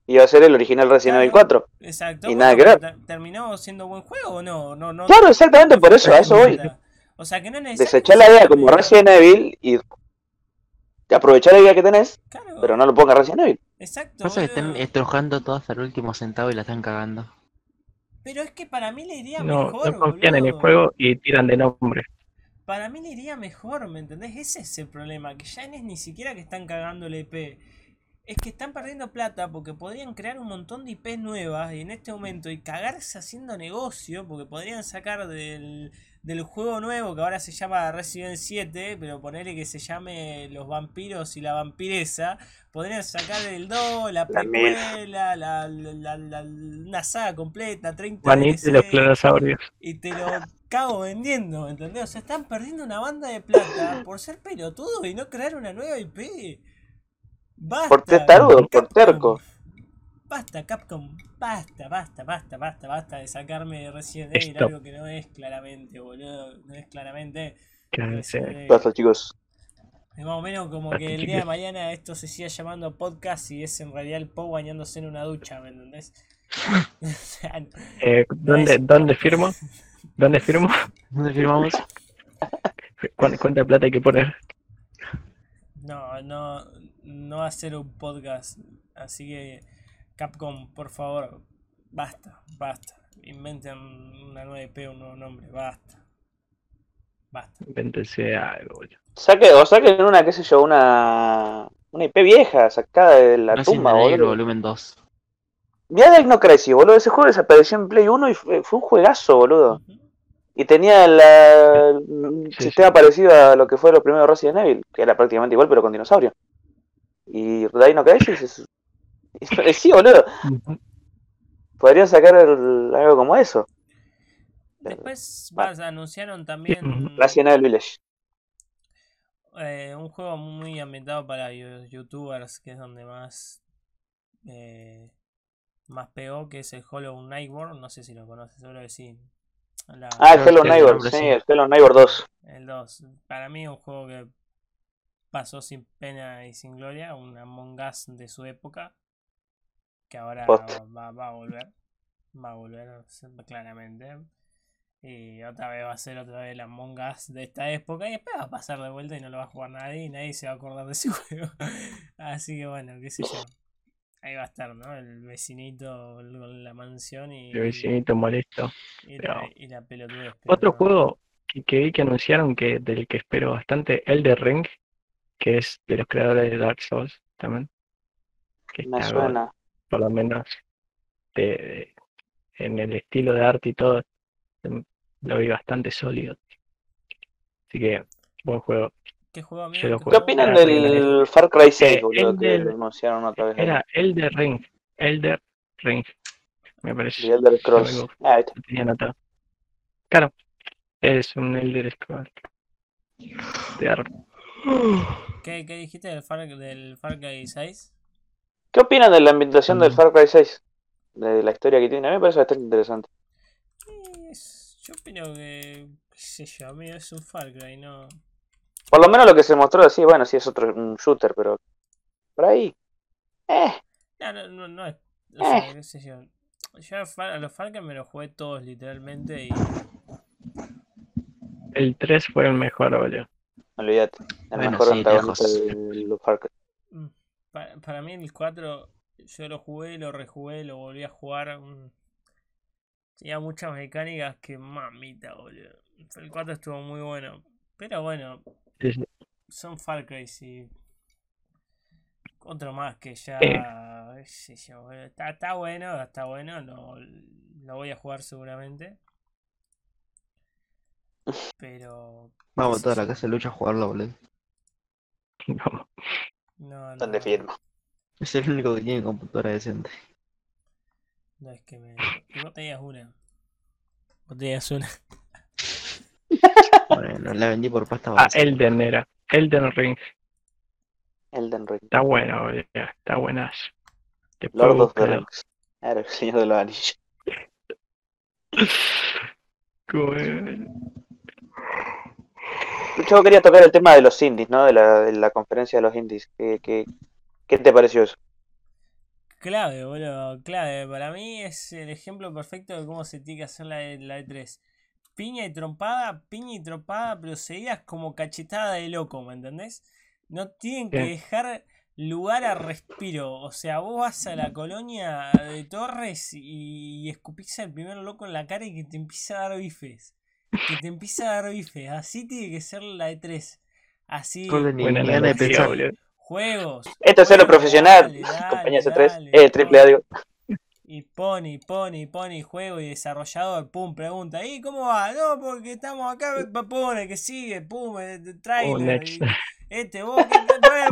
iba a ser el original Resident Evil 4. Exacto. y bueno, nada que ver. ter- ¿Terminó siendo buen juego o no? no, no Claro, exactamente por eso, a eso voy. O sea que no es. Desechar la idea como Resident Evil y aprovechar la idea que tenés, Claro, pero no lo pongas Resident Evil. exacto. Pasa que están boludo. estrujando todo hasta el último centavo y la están cagando. Pero es que para mí le iría No, mejor. no confían en el juego y tiran de nombre. Para mí le iría mejor, ¿me entendés? Ese es el problema, que ya no es ni siquiera que están cagando el IP. Es que están perdiendo plata porque podrían crear un montón de IPs nuevas y en este momento y cagarse haciendo negocio porque podrían sacar del, del juego nuevo que ahora se llama Resident 7, pero ponerle que se llame Los vampiros y la vampiresa, podrían sacar el 2, la La precuela, la, la, la- la- una saga completa, 30 Juanito y los y te lo cago vendiendo, ¿entendés? O sea, están perdiendo una banda de plata por ser pelotudos y no crear una nueva IP. Basta. Por testarudo, por terco. Basta, Capcom. Basta, basta, basta, basta, basta de sacarme Resident Evil Stop. algo que no es claramente, boludo. No es claramente. Basta, chicos. Es más o menos como Basta, que el día de mañana esto se siga llamando podcast y es en realidad el Poe bañándose en una ducha, ¿me entendés? O sea, eh, ¿dónde, es- ¿Dónde firmo? ¿Dónde firmo? ¿Dónde firmamos? ¿Cuánta, cuánta plata hay que poner? No, no, no ser un podcast. Así que, Capcom, por favor, basta, basta. Inventen una nueva IP, un nuevo nombre, basta. Basta. Invéntense algo, boludo. Saque, o saquen una, qué sé yo, una Una IP vieja, sacada de la Resident tumba, boludo. Volumen 2. Mirá Dino Crisis, boludo. Ese juego desapareció en Play 1 y fue, fue un juegazo, boludo. Y tenía la, un Sí, sistema parecido a lo que fue los primeros Resident Evil, que era prácticamente igual pero con dinosaurio. Y Dino Crisis es, es parecido, boludo. Ujú. Podrían sacar el- algo como eso. Después vas, anunciaron también Evil Village. eh, un juego muy ambientado para yo- youtubers, que es donde más eh, más pegó, que es el Hollow World. No sé si lo conoces, seguro que sí. La- Ah, el el Neighbor, sí, sí. el Hello Neighbor 2. El 2. Para mí un juego que pasó sin pena y sin gloria, un Among Us de su época, que ahora va, va a volver, va a volver claramente. Y otra vez va a ser otra vez el Among Us de esta época y después va a pasar de vuelta y no lo va a jugar nadie y nadie se va a acordar de ese juego. Así que bueno, qué sé yo. Ahí va a estar, ¿no? El vecinito con la mansión y, El vecinito molesto. y, la, y la pelotudez. Otro no. juego que, que vi que anunciaron que del que espero bastante, Elder Ring, que es de los creadores de Dark Souls también. Que Me está suena. por lo menos de- de- en el estilo de arte y todo, em, lo vi bastante sólido. Así que, buen juego. ¿Qué juego, ¿Qué jugué. ¿Qué opinan del Far Cry 6, Eh, boludo, el que del- lo anunciaron otra vez? Era Elder Ring, Elder Ring, me parece. The Elder Scrolls. Algo. Ah. Lo tenía anotado. Claro, es un Elder Scrolls. De arte. ¿Qué, qué dijiste del Far, del Far Cry 6? ¿Qué opinan de la ambientación del Mm. Far Cry 6? De la historia que tiene. A mí me parece bastante interesante. Eh, es- yo opino que, qué sé yo, amigo, es un Far Cry, no... Por lo menos lo que se mostró, sí, bueno, sí es otro un shooter, pero por ahí. Eh, No, no, no, no es... O sea, qué sé yo. Yo a los Far Cry me los jugué todos literalmente y... El 3 fue el mejor, boludo. Olvídate. El Bueno, mejor sí, antagonista Far Cry. mm, Para, para mí el 4 yo lo jugué, lo rejugué, lo volví a jugar. mm, Tenía muchas mecánicas que mamita, boludo. El 4 estuvo muy bueno. Pero bueno, Sí, sí. son Far Cry y otro más que ya Eh. sé yo, está, está bueno, está bueno, lo, lo voy a jugar seguramente. Pero Vamos qué toda la casa de lucha a jugarlo, boludo. No, ¿Dónde no, firma? Es el único que tiene computadora decente. no es que me. y vos tenías una. Vos tenías una. Bueno, la vendí por pasta Ah. Elden era. Elden Ring. Elden Ring. Está bueno, boludo. Está buenas. Después Lord of the. Rings. Era el Señor de los Anillos. Yo quería tocar el tema de los indies, ¿no? De la, de la conferencia de los indies. ¿Qué, qué, qué te pareció eso? Clave, boludo, clave. Para mí es el ejemplo perfecto de cómo se tiene que hacer la, E- la E3. Piña y trompada, piña y trompada, pero seguidas como cachetada de loco, ¿me entendés? No tienen que dejar lugar a respiro. O sea, vos vas a la colonia de Torres y, y escupís al primer loco en la cara y que te empieza a dar bifes. Que te empieza a dar bifes. Así tiene que ser la E3. Así. Buena ni de analogía, pensar. Juegos. Esto es lo profesional, dale, dale, compañía C3, dale, eh, triple A, digo. Y pone, pone, pone juego y desarrollador, pum, pregunta, ¿y cómo va? No, porque estamos acá, pa- pone, que sigue, pum, eh, Oh, trailer, este, vos, que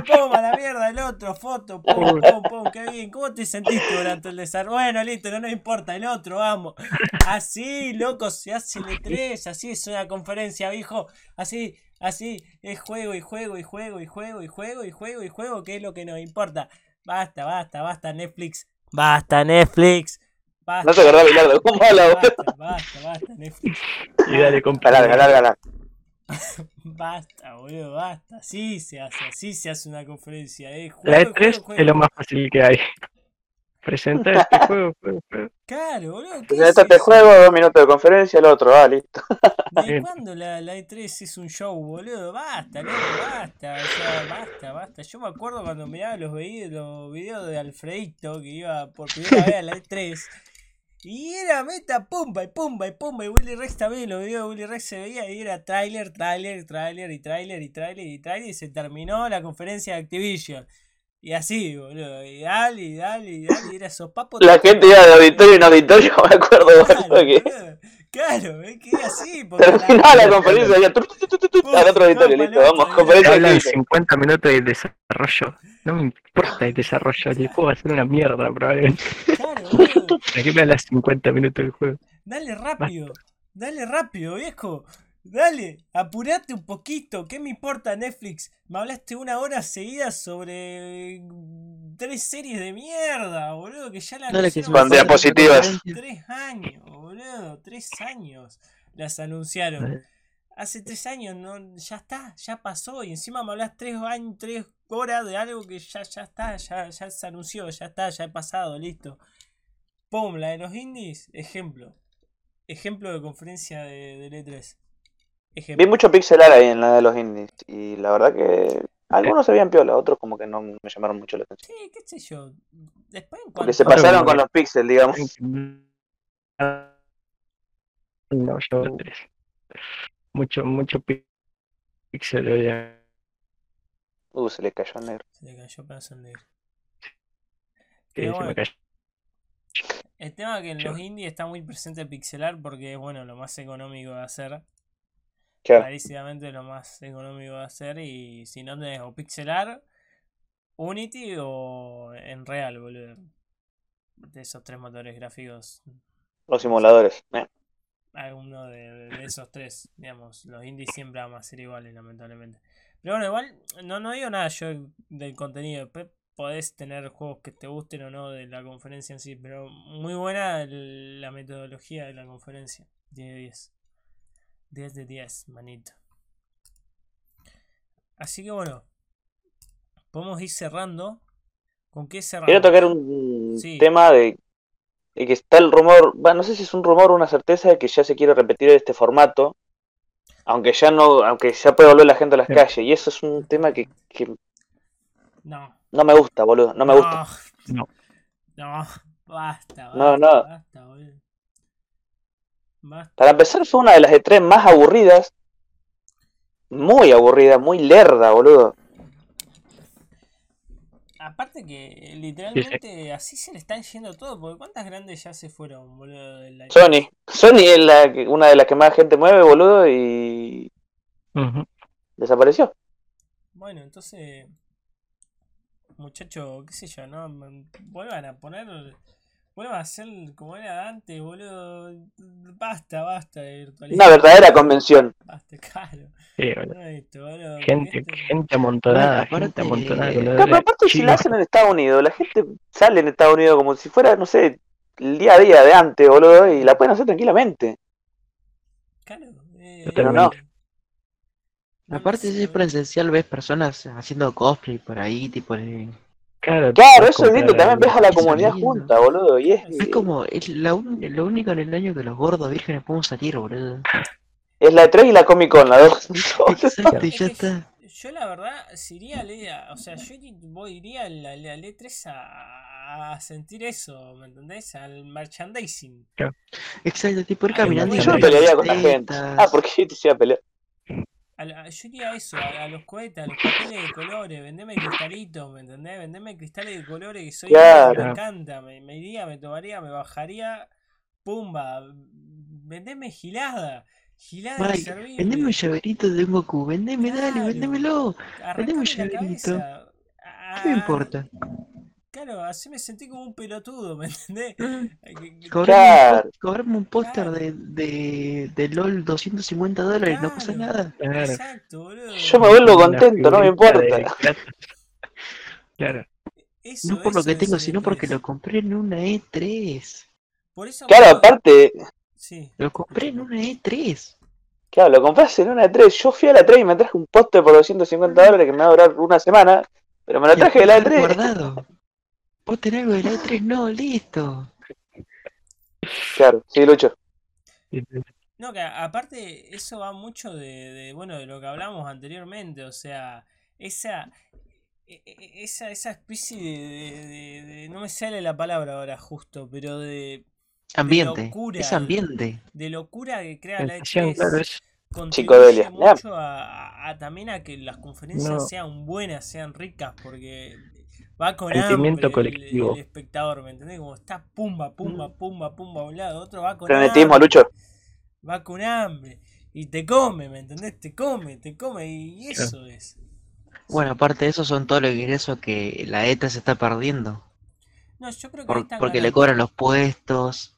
pum, a la mierda, el otro, foto, pum, pum, pum, qué bien, ¿cómo te sentiste durante el desarrollo? Bueno, listo, no nos importa, el otro, vamos. Así, loco, se hace el E3, así es una conferencia, viejo, así, así, es juego y juego y juego y juego y juego y juego y juego, que es lo que nos importa. Basta, basta, basta, Netflix. Basta, Netflix. Basta. No te acordás, Bilardo, ¿cómo habla? Basta, basta, basta, Netflix. Y dale, compa. Larga, larga, larga. Basta, boludo, basta. Así se hace, así se hace una conferencia. Eh. La Juego, E3 juego, juego. es lo más fácil que hay. Presenta este juego, juego, juego. Claro, boludo. ¿qué Presenta es este juego, dos minutos de conferencia, el otro, ah, listo. ¿De cuándo la, la E3 es un show, boludo? Basta, loco, basta, o sea, basta, basta. Yo me acuerdo cuando miraba los, los videos de Alfredito, que iba por primera vez a la E3, y era meta pumba y pumba y pumba, y Willy Rex también, los videos de Willy Rex se veía, y era trailer, trailer, trailer, y trailer, y trailer, y trailer, y se terminó la conferencia de Activision. Y así, boludo. Y dale, y dale, y dale. Y era sopapo. La gente iba de auditorio en auditorio, me acuerdo, Claro, boludo, que boludo. Claro, es que era así. porque terminaba la conferencia tu, tu, tu, al otro auditorio, listo, vamos, conferencia hablan de 50 minutos de desarrollo. No me importa el desarrollo, el juego va a ser una mierda probablemente. Claro, boludo. ¿Para qué me hablas 50 minutos del juego? Dale rápido, dale rápido, viejo. Dale, apurate un poquito. ¿Qué me importa Netflix? Me hablaste una hora seguida sobre mm, tres series de mierda, boludo, que ya la anunciaron Con diapositivas. Tres años, boludo, tres años las anunciaron. Hace tres años no, ya está, ya pasó. Y encima me hablas tres años, tres horas de algo que ya, ya está, ya, ya se anunció, ya está, ya he pasado, listo. Pum, la de los indies, ejemplo. Ejemplo de conferencia de, del E3. Ejemplo. Vi mucho pixelar ahí en la de los indies y la verdad que algunos se veían piola, otros como que no me llamaron mucho la atención. Sí, qué sé yo. Después en Porque cuanto se pasaron con los pixels, digamos. No, yo. Mucho, mucho pi- pixel había. Uh, se le cayó el negro. Se le cayó pedazo el negro. Sí, se bueno, me cayó. el tema es que en los indies está muy presente el pixelar porque es bueno lo más económico de hacer. Claro. Clarísimamente lo más económico de hacer y si no tenés o pixelar, Unity o en real, boludo. De esos tres motores gráficos, Los simuladores. eh. alguno de, de esos tres, digamos, los indies siempre van a ser iguales, lamentablemente. Pero bueno, igual, no, no digo nada yo del contenido, podés tener juegos que te gusten o no de la conferencia en sí, pero muy buena la metodología de la conferencia, 10 de 10. 10 de 10, manito. Así que bueno, podemos ir cerrando. ¿Con qué cerramos? Quiero tocar un Sí. tema de, de que está el rumor, bueno, no sé si es un rumor o una certeza de que ya se quiere repetir este formato, aunque ya no, aunque ya puede volver la gente a las Sí. calles, y eso es un tema que, que No. no me gusta, boludo, no me gusta. No. No, basta, basta. No, no. Basta, boludo. Para empezar fue una de las E3 más aburridas, muy aburrida, muy lerda, boludo. Aparte que literalmente así se le están yendo todo, porque cuántas grandes ya se fueron, boludo. de la- Sony, Sony es la, que- una de las que más gente mueve, boludo, y desapareció. Bueno, entonces, muchacho, qué sé yo, ¿no? Vuelvan a poner, vuelvan a hacer como era antes, boludo. Basta, basta de virtualidad. Una verdadera convención. Basta, claro. Sí, boludo. Esto, Gente, esto- gente amontonada, Bueno, gente aparte- amontonada. Claro, Claro, pero la aparte si la hacen en Estados Unidos, la gente sale en Estados Unidos como si fuera, no sé, el día a día de antes, boludo, y la pueden hacer tranquilamente. Claro, eh, Pero no. Aparte, si es presencial, ves personas haciendo cosplay por ahí, tipo de... Claro, eso es lindo, también ves a la comunidad lindo. junta, boludo, y es, Es como, es la un- lo único en el año que los gordos vírgenes podemos salir, boludo. es la E3 y la Comic Con, las dos. Exacto, ya está. Yo la verdad, si iría al E- o sea, yo iría- voy, iría al, al- al E3 a, a sentir eso, ¿me entendés? Al merchandising. Exacto, tipo ir caminando. Yo no pelearía con la gente. Ah, porque yo te iba a pelear. A la- yo iría a eso, a, a los cohetes, a los papeles de colores, vendeme cristalitos, ¿me entendés? Vendeme cristales de colores que soy Claro. me encanta, me, me iría, me tomaría, me bajaría, pumba, vendeme gilada, gilada Mike, inservible. vendeme un llaverito de Goku, vendeme, dale, Claro. vendémelo. Arrancame vendeme un la llaverito. ¿Qué me Ah, importa? Claro, así me sentí como un pelotudo, ¿me entendés? Mm, Cobrarme un, Claro. póster Claro. de, de, de LOL 250 dólares, no pasa Claro. nada. Claro. Exacto, boludo. Yo me vuelvo contento, no me de importa. Claro, Eso, No por lo que tengo, sino porque E3. lo compré en una E3. Por eso, Claro, aparte, Sí. Lo compré en una E E3. claro, lo compras en una E3. Yo fui a la E3 y me traje un póster por 250 dólares que me va a durar una semana, pero me lo traje de la E aparte E3. guardado. ¿Vos tenés algo de la E3? No, listo. Claro, sí, Lucho. No, que a- aparte eso va mucho de, de, bueno, de lo que hablamos anteriormente, o sea, esa e- e- esa, esa especie de, de- de- de- no me sale la palabra ahora justo, pero de, Ambiente. locura. Es ambiente. de locura que crea la Sensación, E3 claro, es contribuye Chicodelia, ya. mucho a, a- a también a que las conferencias No. sean buenas, sean ricas, porque Va con Sentimiento hambre el- colectivo. El, espectador, ¿me entendés? Como está pumba, pumba, pumba, pumba a un lado, otro va con Frenetismo, hambre. Lucho. Va con hambre. Y te come, ¿me entendés? Te come, te come. Y eso es. Bueno, aparte de eso, son todo los ingresos que la ETA se está perdiendo. No, yo creo que ahí por- están porque le cobran los puestos.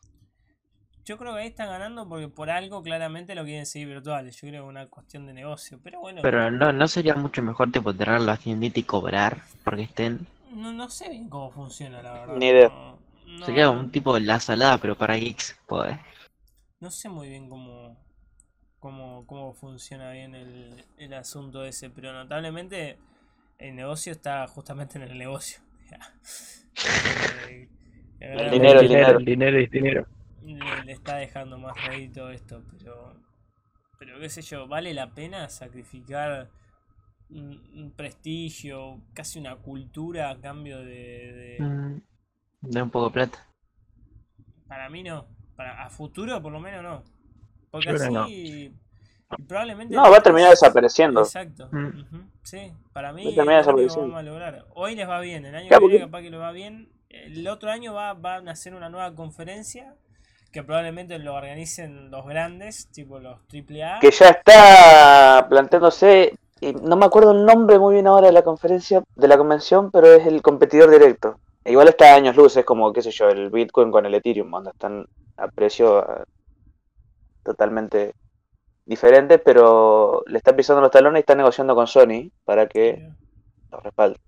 Yo creo que ahí están ganando porque por algo claramente lo quieren seguir virtuales. Yo creo que es una cuestión de negocio. Pero bueno, Pero no, no sería mucho mejor tipo tener la tiendita y cobrar porque estén. No, no sé bien cómo funciona, la verdad. Ni idea. No, no- Sería un tipo la salada, pero para geeks, pues. no sé muy bien cómo, cómo, cómo funciona bien el, el asunto ese. Pero notablemente el negocio está justamente en el negocio. Eh, El dinero, el dinero. el dinero es dinero. le, le está dejando más rédito esto, pero pero qué sé yo, vale la pena sacrificar un, un prestigio, casi una cultura a cambio de, de- Mm, de un poco de plata. para mí no, para a futuro por lo menos no. Porque así probablemente No, va a terminar desapareciendo. Exacto. Mm. Sí, para mí Va a vamos a lograr. Hoy les va bien, el año que viene capaz que les va bien. El otro año va, van a hacer una nueva conferencia que probablemente lo organicen los grandes, tipo los AAA. Que ya está planteándose, y no me acuerdo el nombre muy bien ahora de la conferencia, de la convención, pero es el competidor directo. E igual está a años luz, es como, qué sé yo, el Bitcoin con el Ethereum, donde están a precio eh, totalmente diferentes, pero le están pisando los talones y están negociando con Sony para que los respalde.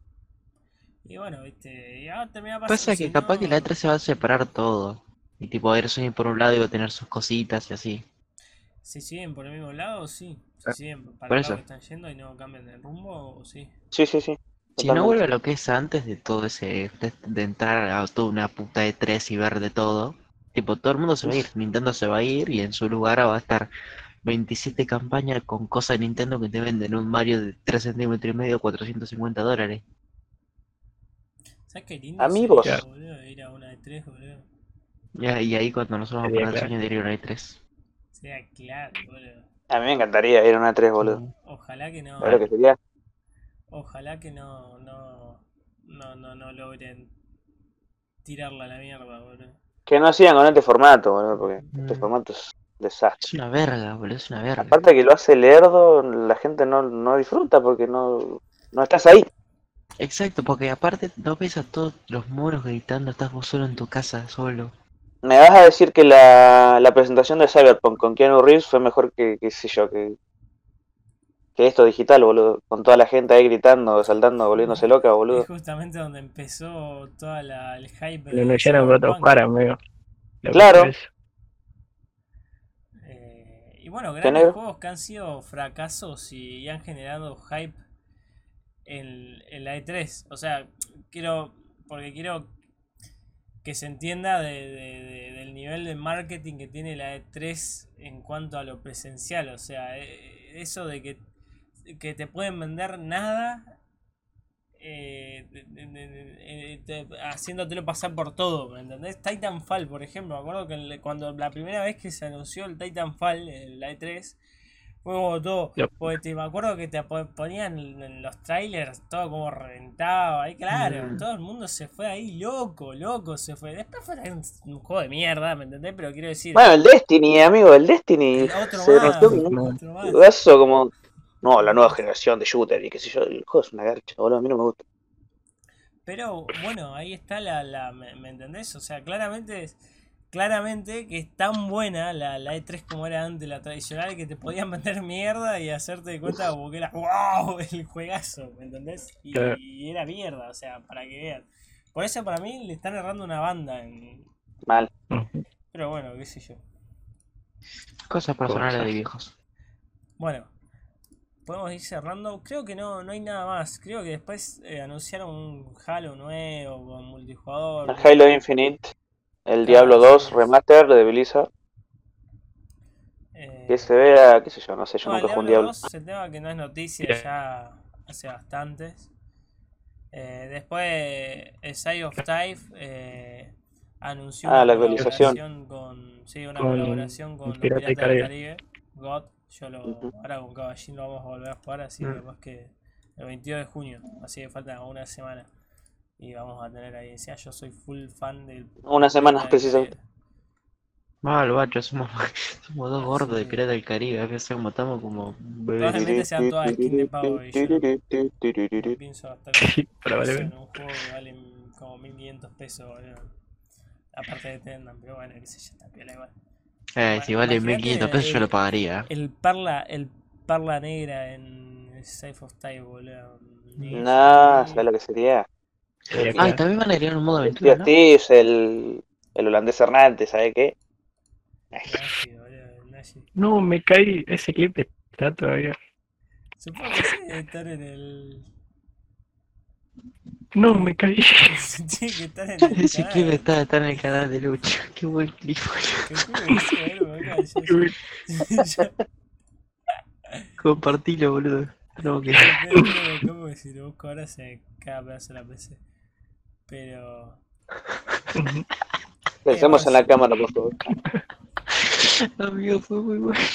Y bueno, viste, ya termina Pasa que capaz que la E3 se va a separar todo. Y tipo, a ver Sony por un lado y va a tener sus cositas y así. Si siguen por el mismo lado, sí. Si siguen para por el lado eso. que están yendo y no cambian de rumbo, sí. Sí, sí, sí. Si no vuelve a lo que es antes de todo ese, de, de entrar a toda una puta de 3 y ver de todo, tipo, todo el mundo se va a ir, Nintendo se va a ir y en su lugar va a estar 27 campañas con cosas de Nintendo que te venden un Mario de 3 centímetros y medio, 450 dólares. ¿Sabes qué lindo Amigos. sería, boludo, ir a una de tres, boludo? Y, y ahí cuando nosotros vamos Sería para el sueño de ir a una E3. Sería claro, boludo. A mí me encantaría ir a una 3, boludo. Ojalá que no. ¿Sabes lo que sería? Ojalá que no, no, no, no, no logren tirarla a la mierda, boludo. Que no sigan con este formato, boludo, porque este Mm. formato es un desastre. Es una verga, boludo, es una verga. Aparte que lo hace lerdo, la gente no, no disfruta porque no, no estás ahí. Exacto, porque aparte no ves a todos los moros gritando, estás vos solo en tu casa, solo. Me vas a decir que la, la presentación de Cyberpunk con Keanu Reeves fue mejor que, qué sé yo, que, que esto digital, boludo. Con toda la gente ahí gritando, saltando, volviéndose loca, boludo. Es justamente donde empezó toda la, el hype. Lo anunciaron con otros caras, amigo. Lo Claro. Eh, y bueno, grandes juegos que han sido fracasos y, y han generado hype en, en la E3. O sea, quiero. Porque quiero que se entienda de- de- de- del nivel de marketing que tiene la E3 en cuanto a lo presencial. O sea, eh, eso de que, que te pueden vender nada. eh, eh, te- haciéndotelo pasar por todo, ¿me entendés? Titanfall, por ejemplo, me acuerdo que cuando la primera vez que se anunció el Titanfall, la E3, fue como todo, Yep. porque te- me acuerdo que te po- ponían en los trailers todo como reventado, ahí claro, Mm. todo el mundo se fue ahí loco, loco se fue. Después fue un, un juego de mierda, ¿me entendés? Pero quiero decir, Bueno, el Destiny, amigo, el Destiny el otro se más, otro más. juegazo como... No, la nueva generación de shooter y qué sé yo, el juego es una garcha, boludo, a mí no me gusta. Pero bueno, ahí está la, la ¿me, me entendés? O sea, claramente es- claramente que es tan buena la, la E3 como era antes, la tradicional, que te podían vender mierda y hacerte de cuenta como que era wow, el juegazo, ¿me entendés? Y, era mierda, o sea, para que vean. Por eso para mí le están errando una banda en... Mal. Pero bueno, qué sé yo. Cosas personales Cosas. de viejos. Bueno, podemos ir cerrando. Creo que no, no hay nada más. Creo que después eh, anunciaron un Halo nuevo con multijugador. El Halo Infinite, el Diablo sí, 2 sí. Remaster de Blizzard, eh, que se vea, qué sé yo, no sé, yo No, nunca jugué un Diablo Diablo. 2 es el tema que no es noticia Bien. ya hace bastantes. Eh, después, eh, Side of Type eh, anunció Ah, una la actualización. colaboración con, sí, una Con colaboración con los Piratas del Caribe. Caribe, God. Yo lo, Ujú. ahora con Caballín lo vamos a volver a jugar, así Mm. que más que el 22 de junio, así que falta una semana. Y vamos a tener ahí, decía, yo soy full fan del... Unas semanas precisamente. Mal, bacho, somos, somos dos gordos de Pirata del Caribe, a veces como estamos como... Probablemente sean todas skin de pago y yo no pienso gastar en probablemente. un juego que vale como 1500 pesos, boludo. Aparte de Tendan, pero bueno, qué sé yo, está piola igual. Eh, si vale Imagínate 1500 pesos yo lo pagaría. El Parla, el Parla negra en Safe of Time, boludo. Nah, ¿sabes lo que sería? Sería Ah, y también van a agregar un modo aventura, ¿no? El, el holandés Hernández, ¿sabe qué? No, me caí. Ese clip está todavía. Supongo que sí debe estar en el. No, me caí. Tiene que estar en el. Ese clip canal. está, está en el canal de Lucho. Qué buen clip, boludo. Calculo que sí, boludo, acá, yo- yo- Compartilo, boludo. No, que... yo como que si lo busco ahora se cae a pedazo la PC. Pero. Pensemos en la cámara, por favor. Amigo, fue muy bueno.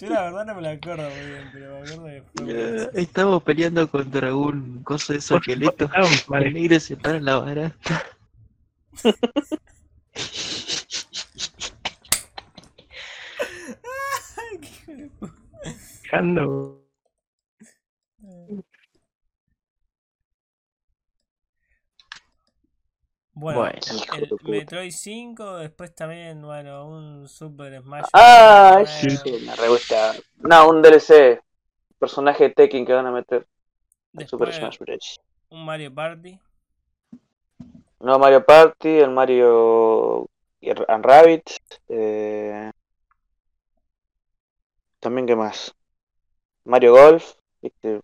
Yo la verdad no me la acuerdo muy bien, pero me acuerdo que fue muy. Estamos peleando contra un coso de esos esqueletos. El negro se para en la barata. Ay, qué. Dejando. Bueno, Bueno. El. Metroid 5, después también, bueno, un Super Smash Ah, nuevo. me re gusta. No, un DLC. Personaje de Tekken que van a meter en Super Después Smash Bros. un Mario Party. No Mario Party, el Mario and Rabbit. Eh... También, ¿qué más? Mario Golf. ¿Viste?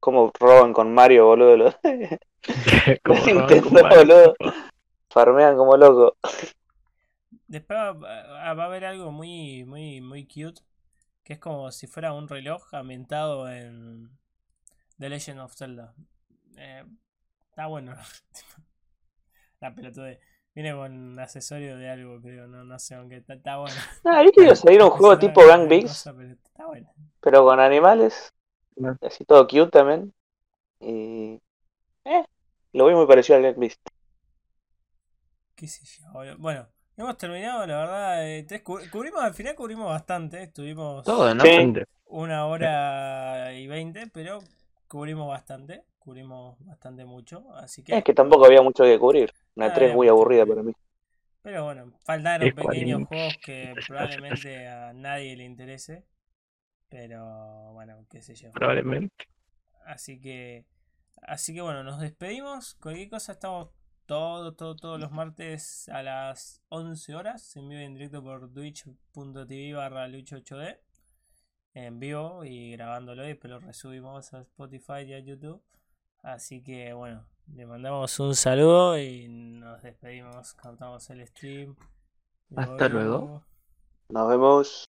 ¿Cómo roban con Mario, boludo? Los... Como Nintendo, boludo. Farmean como loco. Después va, va- a haber algo muy, muy, muy cute. Que es como si fuera un reloj ambientado en The Legend of Zelda. Eh, está bueno. La pelotude. Viene con accesorio de algo, creo. No, no sé, aunque está, está bueno. Ah, ¿viste que iba a salir un juego tipo Gang Beasts? pero Está bueno. pero con animales. Así todo cute también. Y. Eh, lo vi muy parecido al Gang Beast. Qué sé yo. boludo. Bueno, hemos terminado, la verdad. eh, tres cu- cubrimos, al final cubrimos bastante. Estuvimos Todo, ¿no? Una hora y veinte, pero cubrimos bastante. Cubrimos bastante mucho. Así que. Es que tampoco había mucho que cubrir. Una Ah, 3 muy aburrida para mí. Pero bueno, faltaron pequeños 40. juegos que probablemente a nadie le interese. Pero bueno, qué sé yo. Probablemente. Así que, así que bueno, nos despedimos. Cualquier cosa, estamos todos, todos, todos los martes a las 11 horas en vivo y en directo por twitch.tv barra lucho8d. En vivo y grabándolo y después lo resubimos a Spotify y a YouTube. Así que bueno, le mandamos un saludo y nos despedimos. Cortamos el stream. Hasta luego. Nos vemos.